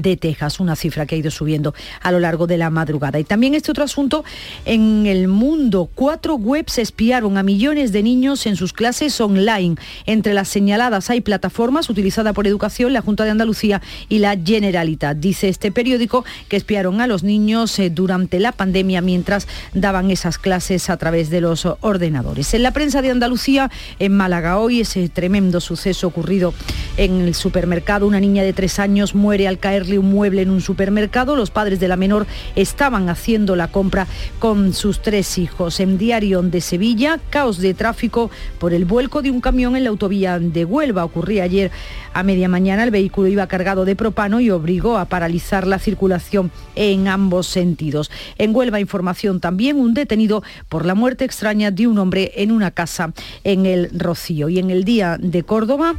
de Texas, una cifra que ha ido subiendo a lo largo de la madrugada. Y también este otro asunto, en el mundo, cuatro webs espiaron a millones de niños en sus clases online. Entre las señaladas hay plataformas utilizadas por Educación, la Junta de Andalucía y la Generalitat. Dice este periódico que espiaron a los niños eh, durante la pandemia mientras daban esas clases a través de los ordenadores. En la prensa de Andalucía, en Málaga hoy, ese tremendo suceso ocurrido en el supermercado, una niña de tres años muere al caerle un mueble en un supermercado. Los padres de la menor estaban haciendo la compra con sus tres hijos. En Diario de Sevilla, caos de tráfico por el vuelco de un camión en la autovía de Huelva. Ocurría ayer a media mañana. El vehículo iba cargado de propano y obligó a paralizar la circulación en ambos sentidos. En Huelva, información también, un detenido por la muerte extraña de un hombre en una casa en el Rocío. Y en el día de Córdoba,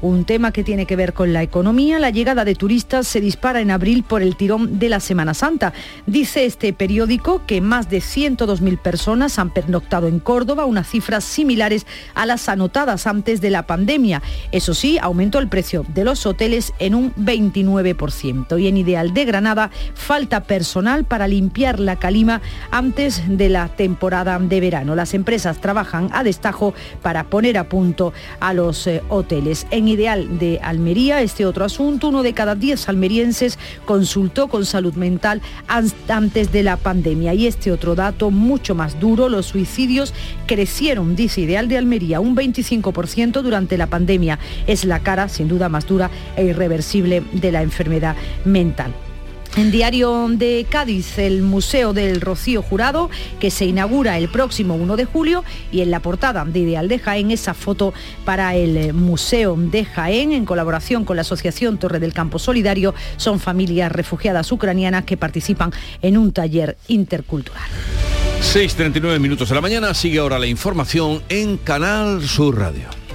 un tema que tiene que ver con la economía. La llegada de turistas se dispara en abril por el tirón de la Semana Santa. Dice este periódico que más de 102.000 personas han pernoctado en Córdoba, unas cifras similares a las anotadas antes de la pandemia. Eso sí, aumentó el precio de los hoteles en un 29%. Y en Ideal de Granada falta personal para limpiar la calima antes de la temporada de verano. Las empresas trabajan a destajo para poner a punto a los eh, hoteles. En Ideal de Almería, este otro asunto, uno de cada diez almerienses consultó con salud mental antes de la pandemia. Y este otro dato mucho más duro, los suicidios crecieron, dice Ideal de Almería, un 25% durante la pandemia. Es la cara, sin duda, más dura e irreversible de la enfermedad mental. En Diario de Cádiz, el Museo del Rocío Jurado, que se inaugura el próximo 1 de julio, y en la portada de Ideal de Jaén, esa foto para el Museo de Jaén, en colaboración con la Asociación Torre del Campo Solidario, son familias refugiadas ucranianas que participan en un taller intercultural. 6.39 minutos de la mañana, sigue ahora la información en Canal Sur Radio.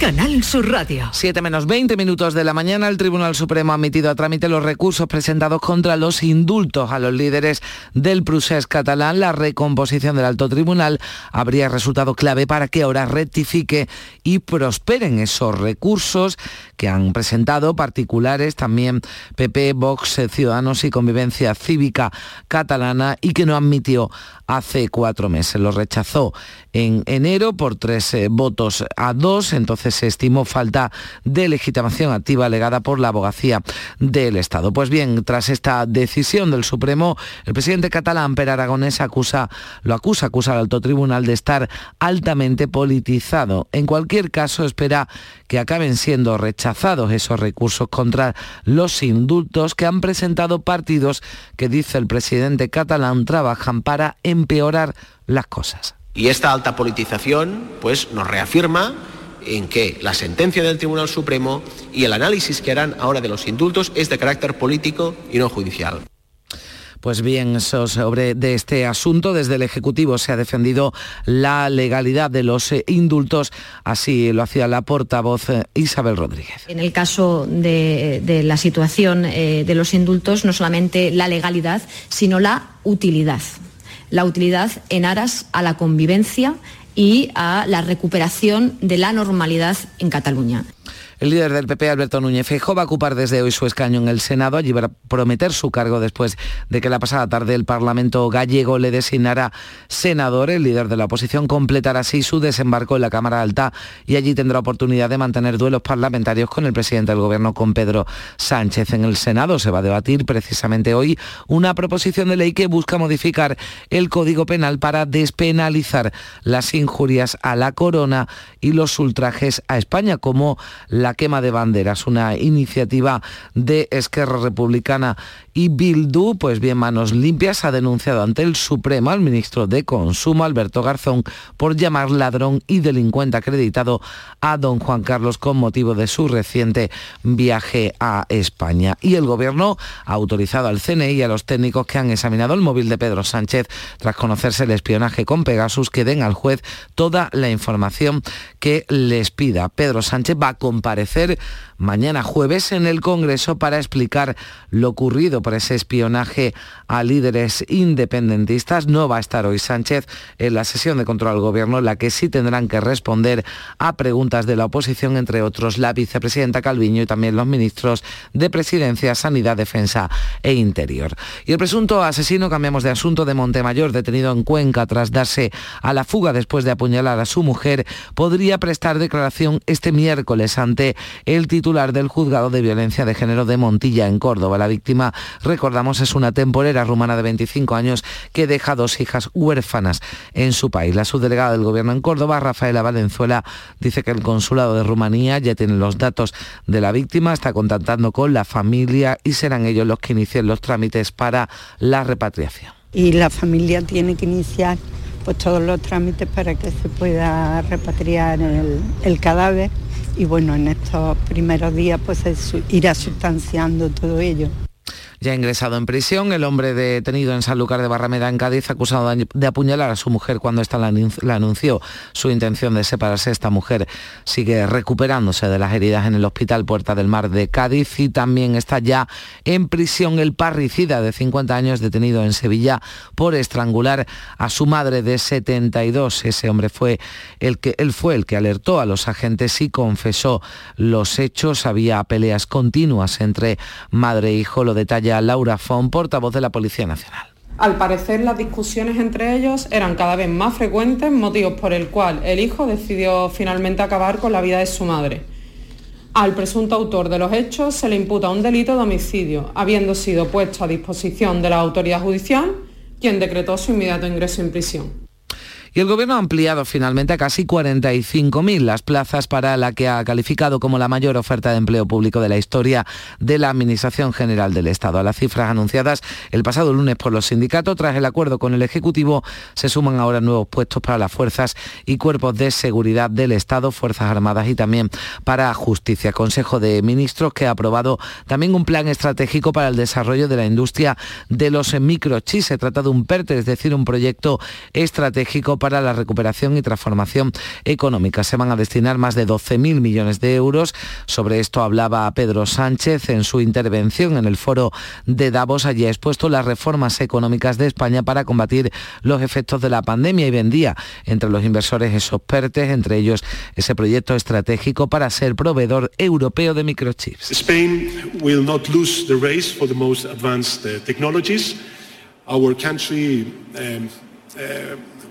Canal Sur Radio. 7 menos 20 minutos de la mañana, el Tribunal Supremo ha admitido a trámite los recursos presentados contra los indultos a los líderes del procés catalán. La recomposición del alto tribunal habría resultado clave para que ahora rectifique y prosperen esos recursos que han presentado particulares, también PP, Vox, Ciudadanos y Convivencia Cívica Catalana y que no admitió hace cuatro meses. Lo rechazó en enero por tres eh, votos a dos, entonces se estimó falta de legitimación activa alegada por la abogacía del Estado. Pues bien, tras esta decisión del Supremo, el presidente catalán Per Aragonés acusa, lo acusa, acusa al alto tribunal de estar altamente politizado. En cualquier caso, espera que acaben siendo rechazados esos recursos contra los indultos que han presentado partidos que, dice el presidente catalán, trabajan para empeorar las cosas. Y esta alta politización pues, nos reafirma en que la sentencia del Tribunal Supremo y el análisis que harán ahora de los indultos es de carácter político y no judicial. Pues bien, sobre de este asunto, desde el Ejecutivo se ha defendido la legalidad de los eh, indultos, así lo hacía la portavoz eh, Isabel Rodríguez. En el caso de, de la situación eh, de los indultos, no solamente la legalidad, sino la utilidad la utilidad en aras a la convivencia y a la recuperación de la normalidad en Cataluña. El líder del PP, Alberto Núñez Feijóo, va a ocupar desde hoy su escaño en el Senado. Allí va a prometer su cargo después de que la pasada tarde el Parlamento gallego le designara senador. El líder de la oposición completará así su desembarco en la Cámara Alta y allí tendrá oportunidad de mantener duelos parlamentarios con el presidente del Gobierno, con Pedro Sánchez. En el Senado se va a debatir precisamente hoy una proposición de ley que busca modificar el Código Penal para despenalizar las injurias a la corona y los ultrajes a España, como la la quema de banderas, una iniciativa de Esquerra Republicana y Bildu, pues bien, Manos Limpias ha denunciado ante el Supremo al ministro de Consumo, Alberto Garzón, por llamar ladrón y delincuente acreditado a don Juan Carlos con motivo de su reciente viaje a España. Y el Gobierno ha autorizado al CNI y a los técnicos que han examinado el móvil de Pedro Sánchez tras conocerse el espionaje con Pegasus que den al juez toda la información que les pida. Pedro Sánchez va a comparecer mañana jueves en el Congreso para explicar lo ocurrido por ese espionaje a líderes independentistas. No va a estar hoy Sánchez en la sesión de control al Gobierno, la que sí tendrán que responder a preguntas de la oposición, entre otros la vicepresidenta Calviño y también los ministros de Presidencia, Sanidad, Defensa e Interior. Y el presunto asesino, cambiamos de asunto, de Montemayor, detenido en Cuenca tras darse a la fuga después de apuñalar a su mujer, podría prestar declaración este miércoles ante el titular del juzgado de violencia de género de Montilla, en Córdoba. La víctima, recordamos, es una temporera rumana de 25 años que deja dos hijas huérfanas en su país. La subdelegada del gobierno en Córdoba, Rafaela Valenzuela, dice que el consulado de Rumanía ya tiene los datos de la víctima, está contactando con la familia y serán ellos los que inicien los trámites para la repatriación. Y la familia tiene que iniciar pues todos los trámites para que se pueda repatriar el, el cadáver y bueno, en estos primeros días pues se irá sustanciando todo ello. Ya ingresado en prisión, el hombre detenido en Sanlúcar de Barrameda, en Cádiz, acusado de apuñalar a su mujer cuando ésta le anun- le anunció su intención de separarse. Esta mujer sigue recuperándose de las heridas en el Hospital Puerta del Mar de Cádiz y también está ya en prisión el parricida de 50 años detenido en Sevilla por estrangular a su madre de 72. Ese hombre fue el que él fue el que alertó a los agentes y confesó los hechos. Había peleas continuas entre madre e hijo, lo Laura Fon, portavoz de la Policía Nacional. Al parecer las discusiones entre ellos eran cada vez más frecuentes, motivos por el cual el hijo decidió finalmente acabar con la vida de su madre. Al presunto autor de los hechos se le imputa un delito de homicidio, habiendo sido puesto a disposición de la autoridad judicial, quien decretó su inmediato ingreso en prisión. Y el Gobierno ha ampliado finalmente a casi 45.000 las plazas para la que ha calificado como la mayor oferta de empleo público de la historia de la Administración General del Estado. A las cifras anunciadas el pasado lunes por los sindicatos, tras el acuerdo con el Ejecutivo, se suman ahora nuevos puestos para las fuerzas y cuerpos de seguridad del Estado, Fuerzas Armadas y también para Justicia. Consejo de Ministros que ha aprobado también un plan estratégico para el desarrollo de la industria de los microchips. Se trata de un PERTE, es decir, un proyecto estratégico para la recuperación y transformación económica. Se van a destinar más de 12.000 millones de euros. Sobre esto hablaba Pedro Sánchez en su intervención en el foro de Davos. Allí ha expuesto las reformas económicas de España para combatir los efectos de la pandemia y vendía entre los inversores esos PERTES, entre ellos ese proyecto estratégico para ser proveedor europeo de microchips. Spain will not lose the race for the most advanced uh, technologies. Our country um,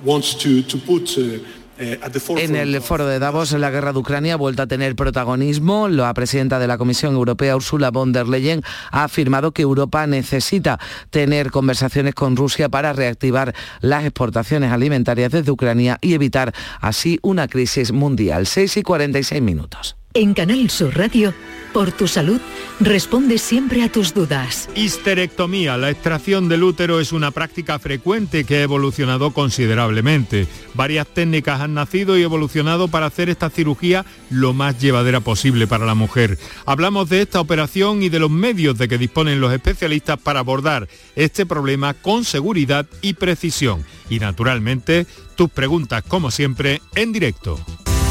wants to, to put uh, uh, En el foro de Davos, la guerra de Ucrania ha vuelto a tener protagonismo. La presidenta de la Comisión Europea, Ursula von der Leyen, ha afirmado que Europa necesita tener conversaciones con Rusia para reactivar las exportaciones alimentarias desde Ucrania y evitar así una crisis mundial. 6 y 46 minutos. En Canal Sur Radio, por tu salud, responde siempre a tus dudas. Histerectomía, la extracción del útero es una práctica frecuente que ha evolucionado considerablemente. Varias técnicas han nacido y evolucionado para hacer esta cirugía lo más llevadera posible para la mujer. Hablamos de esta operación y de los medios de que disponen los especialistas para abordar este problema con seguridad y precisión. Y naturalmente, tus preguntas, como siempre, en directo.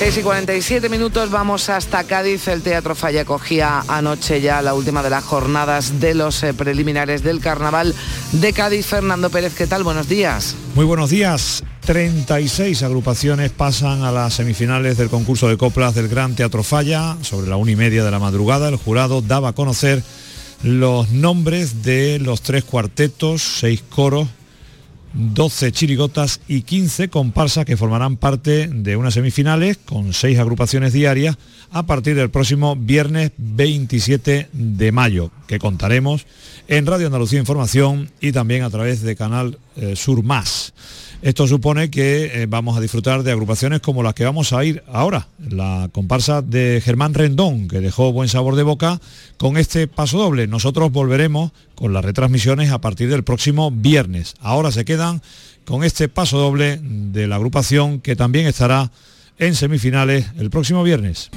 Seis y 47 minutos, vamos hasta Cádiz. El Teatro Falla cogía anoche ya la última de las jornadas de los eh, preliminares del Carnaval de Cádiz. Fernando Pérez, ¿qué tal? Buenos días. Muy buenos días. 36 agrupaciones pasan a las semifinales del concurso de coplas del Gran Teatro Falla. Sobre la una y media de la madrugada, el jurado daba a conocer los nombres de los tres cuartetos, seis coros, 12 chirigotas y 15 comparsas que formarán parte de unas semifinales con seis agrupaciones diarias a partir del próximo viernes 27 de mayo, que contaremos en Radio Andalucía Información y también a través de Canal eh, Sur Más. Esto supone que eh, vamos a disfrutar de agrupaciones como las que vamos a ir ahora. La comparsa de Germán Rendón, que dejó buen sabor de boca con este paso doble. Nosotros volveremos con las retransmisiones a partir del próximo viernes. Ahora se quedan con este paso doble de la agrupación que también estará en semifinales el próximo viernes.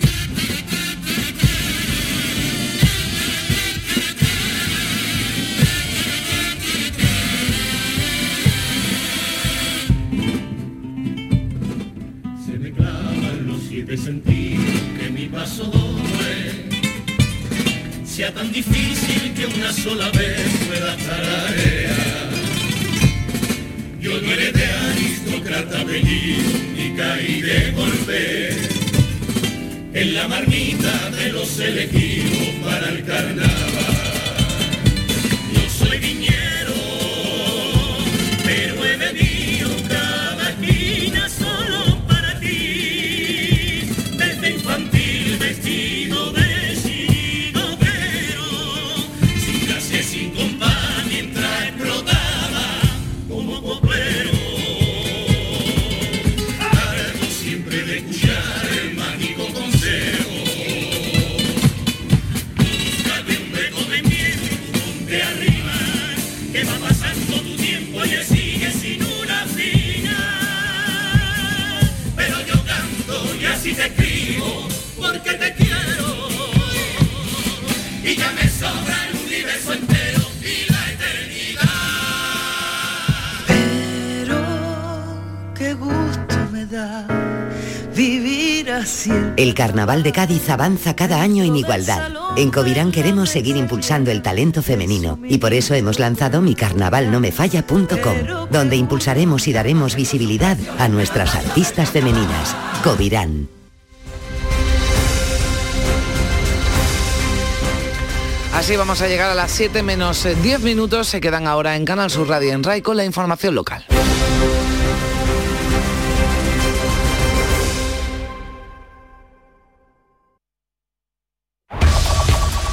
Siete sentidos que mi paso doble sea tan difícil que una sola vez pueda tararear. Yo no heredé aristócrata apellido ni caí de golpe en la marmita de los elegidos para el carnaval. El Carnaval de Cádiz avanza cada año en igualdad. En Covirán queremos seguir impulsando el talento femenino y por eso hemos lanzado micarnavalnomefalla.com, donde impulsaremos y daremos visibilidad a nuestras artistas femeninas. Covirán. Así vamos a llegar a las 7 menos 10 minutos. Se quedan ahora en Canal Sur Radio en RAI con la información local.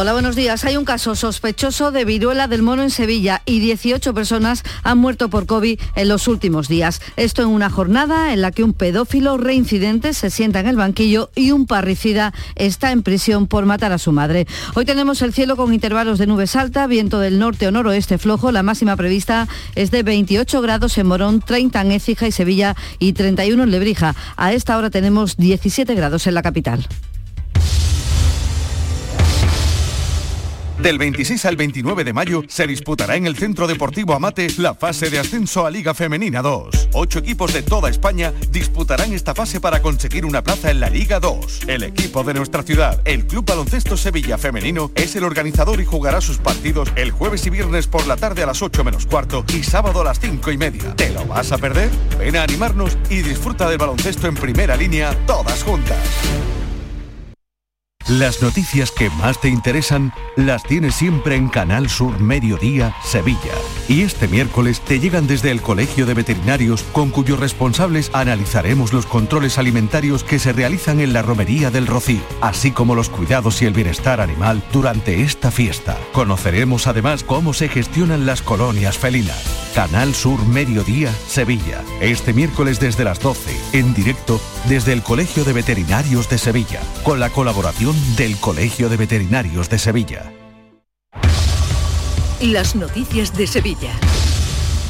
Hola, buenos días. Hay un caso sospechoso de viruela del mono en Sevilla y 18 personas han muerto por COVID en los últimos días. Esto en una jornada en la que un pedófilo reincidente se sienta en el banquillo y un parricida está en prisión por matar a su madre. Hoy tenemos el cielo con intervalos de nubes alta, viento del norte o noroeste flojo. La máxima prevista es de 28 grados en Morón, 30 en Écija y Sevilla y 31 en Lebrija. A esta hora tenemos 17 grados en la capital. Del 26 al 29 de mayo se disputará en el Centro Deportivo Amate la fase de ascenso a Liga Femenina 2. Ocho equipos de toda España disputarán esta fase para conseguir una plaza en la Liga 2. El equipo de nuestra ciudad, el Club Baloncesto Sevilla Femenino, es el organizador y jugará sus partidos el jueves y viernes por la tarde a las 8 menos cuarto y sábado a las 5 y media. ¿Te lo vas a perder? Ven a animarnos y disfruta del baloncesto en primera línea todas juntas. Las noticias que más te interesan las tienes siempre en Canal Sur Mediodía, Sevilla. Y este miércoles te llegan desde el Colegio de Veterinarios, con cuyos responsables analizaremos los controles alimentarios que se realizan en la Romería del Rocío, así como los cuidados y el bienestar animal durante esta fiesta. Conoceremos además cómo se gestionan las colonias felinas. Canal Sur Mediodía, Sevilla. Este miércoles desde las 12, en directo desde el Colegio de Veterinarios de Sevilla, con la colaboración del Colegio de Veterinarios de Sevilla. Las noticias de Sevilla.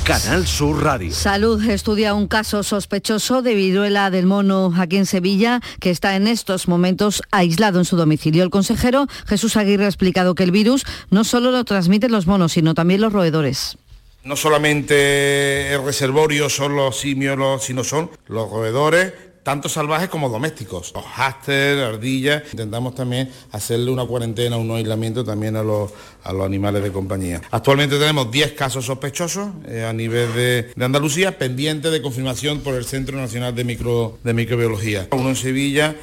Canal Sur Radio. Salud estudia un caso sospechoso de viruela del mono aquí en Sevilla que está en estos momentos aislado en su domicilio. El consejero Jesús Aguirre ha explicado que el virus no solo lo transmiten los monos, sino también los roedores. No solamente el reservorio son los simios, sino son los roedores, tanto salvajes como domésticos. Los háster, ardillas. Intentamos también hacerle una cuarentena, un aislamiento también a los, a los animales de compañía. Actualmente tenemos 10 casos sospechosos eh, a nivel de, de, Andalucía, pendientes de confirmación por el Centro Nacional de, Micro, de Microbiología. Uno en Sevilla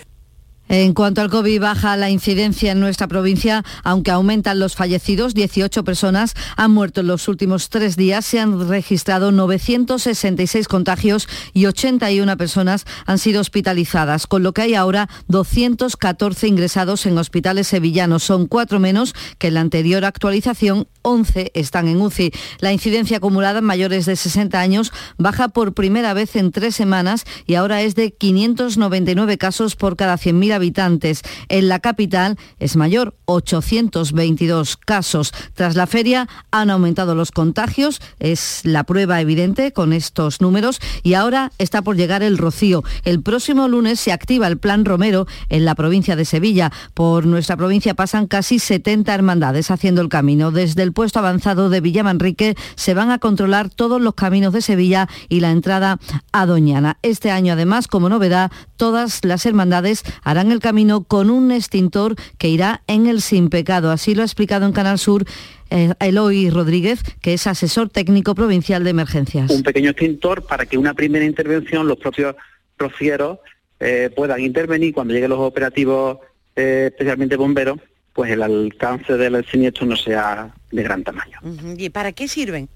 en cuanto al COVID, baja la incidencia en nuestra provincia, aunque aumentan los fallecidos. 18 personas han muerto en los últimos tres días. Se han registrado 966 contagios y 81 personas han sido hospitalizadas, con lo que hay ahora 214 ingresados en hospitales sevillanos. Son cuatro menos que en la anterior actualización. 11 están en UCI. La incidencia acumulada en mayores de 60 años baja por primera vez en tres semanas y ahora es de 599 casos por cada 100.000 habitantes. En la capital es mayor, 822 casos. Tras la feria han aumentado los contagios, es la prueba evidente con estos números y ahora está por llegar el rocío. El próximo lunes se activa el Plan Romero en la provincia de Sevilla. Por nuestra provincia pasan casi 70 hermandades haciendo el camino. Desde el puesto avanzado de Villamanrique se van a controlar todos los caminos de Sevilla y la entrada a Doñana. Este año además, como novedad, todas las hermandades harán el camino con un extintor que irá en el sin pecado. Así lo ha explicado en Canal Sur eh, Eloy Rodríguez, que es asesor técnico provincial de emergencias. Un pequeño extintor para que una primera intervención los propios rocieros eh, puedan intervenir cuando lleguen los operativos, eh, especialmente bomberos, pues el alcance del siniestro no sea de gran tamaño. ¿Y para qué sirven?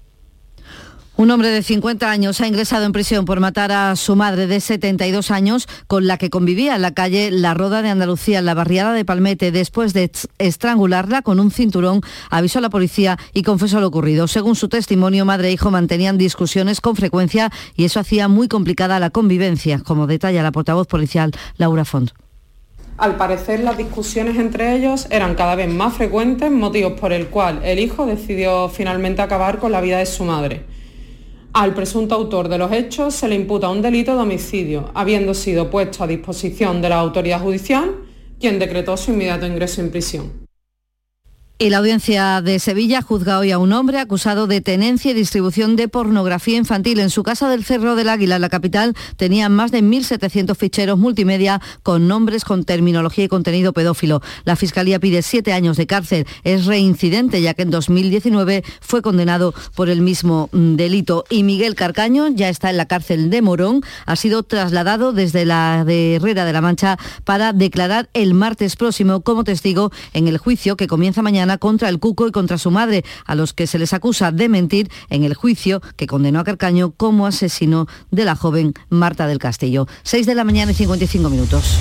Un hombre de 50 años ha ingresado en prisión por matar a su madre de 72 años con la que convivía en la calle La Roda de Andalucía, en la barriada de Palmete. Después de estrangularla con un cinturón, avisó a la policía y confesó lo ocurrido. Según su testimonio, madre e hijo mantenían discusiones con frecuencia y eso hacía muy complicada la convivencia, como detalla la portavoz policial Laura Font. Al parecer las discusiones entre ellos eran cada vez más frecuentes, motivos por el cual el hijo decidió finalmente acabar con la vida de su madre. Al presunto autor de los hechos se le imputa un delito de homicidio, habiendo sido puesto a disposición de la autoridad judicial, quien decretó su inmediato ingreso en prisión. Y la audiencia de Sevilla juzga hoy a un hombre acusado de tenencia y distribución de pornografía infantil. En su casa del Cerro del Águila, la capital, tenía más de 1.700 ficheros multimedia con nombres, con terminología y contenido pedófilo. La Fiscalía pide siete años de cárcel. Es reincidente ya que en 2019 fue condenado por el mismo mm, delito. Y Miguel Carcaño ya está en la cárcel de Morón. Ha sido trasladado desde la de Herrera de la Mancha para declarar el martes próximo como testigo en el juicio que comienza mañana contra el Cuco y contra su madre, a los que se les acusa de mentir en el juicio que condenó a Carcaño como asesino de la joven Marta del Castillo. 6 de la mañana y 55 minutos.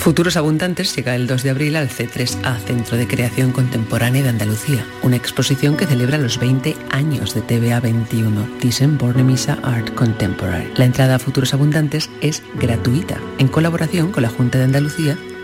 Futuros Abundantes llega el 2 de abril al C3A, Centro de Creación Contemporánea de Andalucía, una exposición que celebra los 20 años de TVA 21, Thyssen Bornemisza Art Contemporary. La entrada a Futuros Abundantes es gratuita, en colaboración con la Junta de Andalucía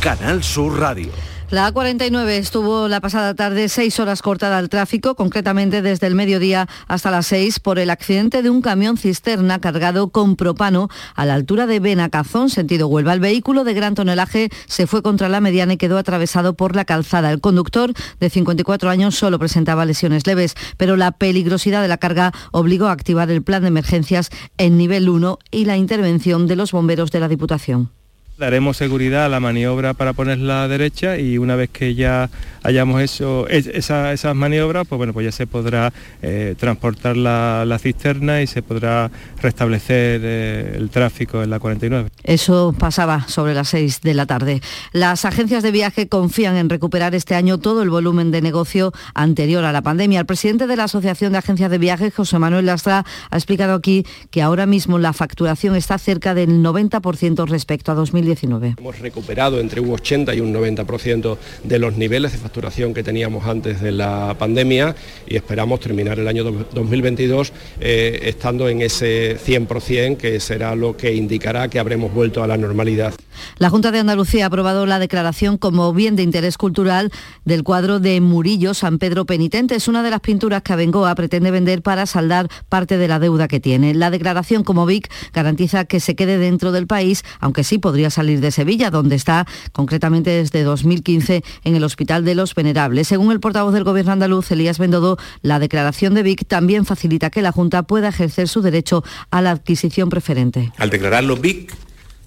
Canal Sur Radio. La A49 estuvo la pasada tarde seis horas cortada al tráfico, concretamente desde el mediodía hasta las seis, por el accidente de un camión cisterna cargado con propano a la altura de Benacazón, sentido Huelva. El vehículo de gran tonelaje se fue contra la mediana y quedó atravesado por la calzada. El conductor, de 54 años, solo presentaba lesiones leves, pero la peligrosidad de la carga obligó a activar el plan de emergencias en nivel 1 y la intervención de los bomberos de la Diputación. Daremos seguridad a la maniobra para ponerla derecha y una vez que ya hayamos hecho esas maniobras, pues bueno, pues ya se podrá eh, transportar la, cisterna y se podrá restablecer eh, el tráfico en la 49. Eso pasaba sobre las 6 de la tarde. Las agencias de viaje confían en recuperar este año todo el volumen de negocio anterior a la pandemia. El presidente de la Asociación de Agencias de Viaje, José Manuel Lastra, ha explicado aquí que ahora mismo la facturación está cerca del 90% respecto a 2019. Hemos recuperado entre un 80 y un 90% de los niveles de facturación que teníamos antes de la pandemia y esperamos terminar el año 2022 eh, estando en ese 100% que será lo que indicará que habremos vuelto a la normalidad. La Junta de Andalucía ha aprobado la declaración como bien de interés cultural del cuadro de Murillo San Pedro Penitente. Es una de las pinturas que Abengoa pretende vender para saldar parte de la deuda que tiene. La declaración como BIC garantiza que se quede dentro del país, aunque sí podría salir de Sevilla, donde está concretamente desde 2015 en el Hospital de los Venerables. Según el portavoz del Gobierno andaluz, Elías Bendodo, la declaración de BIC también facilita que la Junta pueda ejercer su derecho a la adquisición preferente. Al declararlo BIC,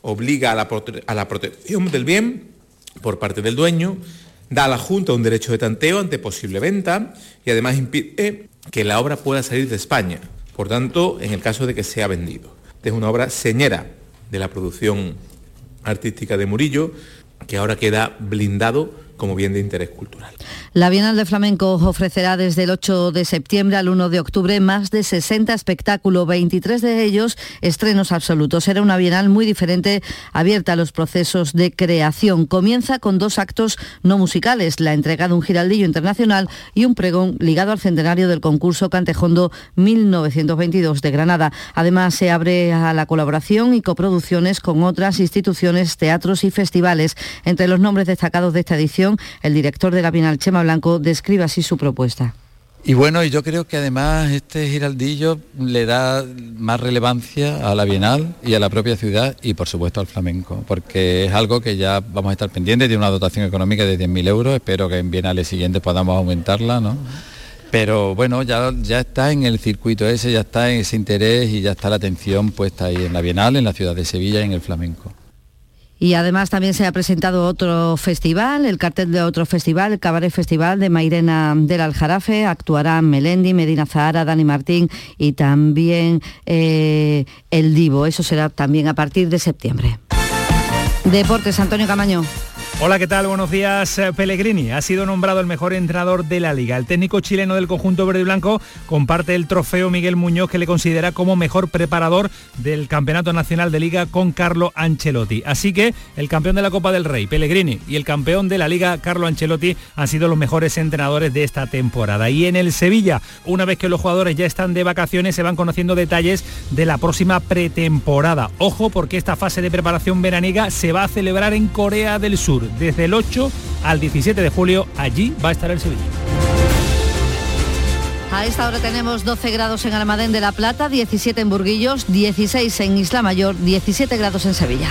obliga a la protección del bien por parte del dueño, da a la Junta un derecho de tanteo ante posible venta y además impide que la obra pueda salir de España. Por tanto, en el caso de que sea vendido. Es una obra señera de la producción artística de Murillo, que ahora queda blindado como bien de interés cultural. La Bienal de Flamenco ofrecerá desde el 8 de septiembre al 1 de octubre más de 60 espectáculos, 23 de ellos estrenos absolutos. Será una Bienal muy diferente, abierta a los procesos de creación. Comienza con dos actos no musicales, la entrega de un giraldillo internacional y un pregón ligado al centenario del concurso Cantejondo 1922 de Granada. Además, se abre a la colaboración y coproducciones con otras instituciones, teatros y festivales. Entre los nombres destacados de esta edición el director de la Bienal, Chema Blanco, describe así su propuesta. Y bueno, yo creo que además este giraldillo le da más relevancia a la Bienal y a la propia ciudad y por supuesto al flamenco, porque es algo que ya vamos a estar pendientes, de una dotación económica de 10.000 euros, espero que en Bienales siguientes podamos aumentarla, ¿no? Pero bueno, ya, ya está en el circuito ese, ya está en ese interés y ya está la atención puesta ahí en la Bienal, en la ciudad de Sevilla y en el flamenco. Y además también se ha presentado otro festival, el cartel de otro festival, el Cabaret Festival de Mairena del Aljarafe. Actuarán Melendi, Medina Zahara, Dani Martín y también eh, El Divo. Eso será también a partir de septiembre. Deportes, Antonio Camaño. Hola, ¿qué tal? Buenos días. Eh, Pellegrini ha sido nombrado el mejor entrenador de la liga. El técnico chileno del conjunto verde y blanco comparte el trofeo Miguel Muñoz que le considera como mejor preparador del Campeonato Nacional de Liga con Carlo Ancelotti. Así que el campeón de la Copa del Rey, Pellegrini, y el campeón de la Liga, Carlo Ancelotti, han sido los mejores entrenadores de esta temporada. Y en el Sevilla, una vez que los jugadores ya están de vacaciones, se van conociendo detalles de la próxima pretemporada. Ojo porque esta fase de preparación veraniega se va a celebrar en Corea del Sur desde el 8 al 17 de julio. Allí va a estar el Sevilla. A esta hora tenemos 12 grados en Almadén de la Plata, 17 en Burguillos, 16 en Isla Mayor, 17 grados en Sevilla.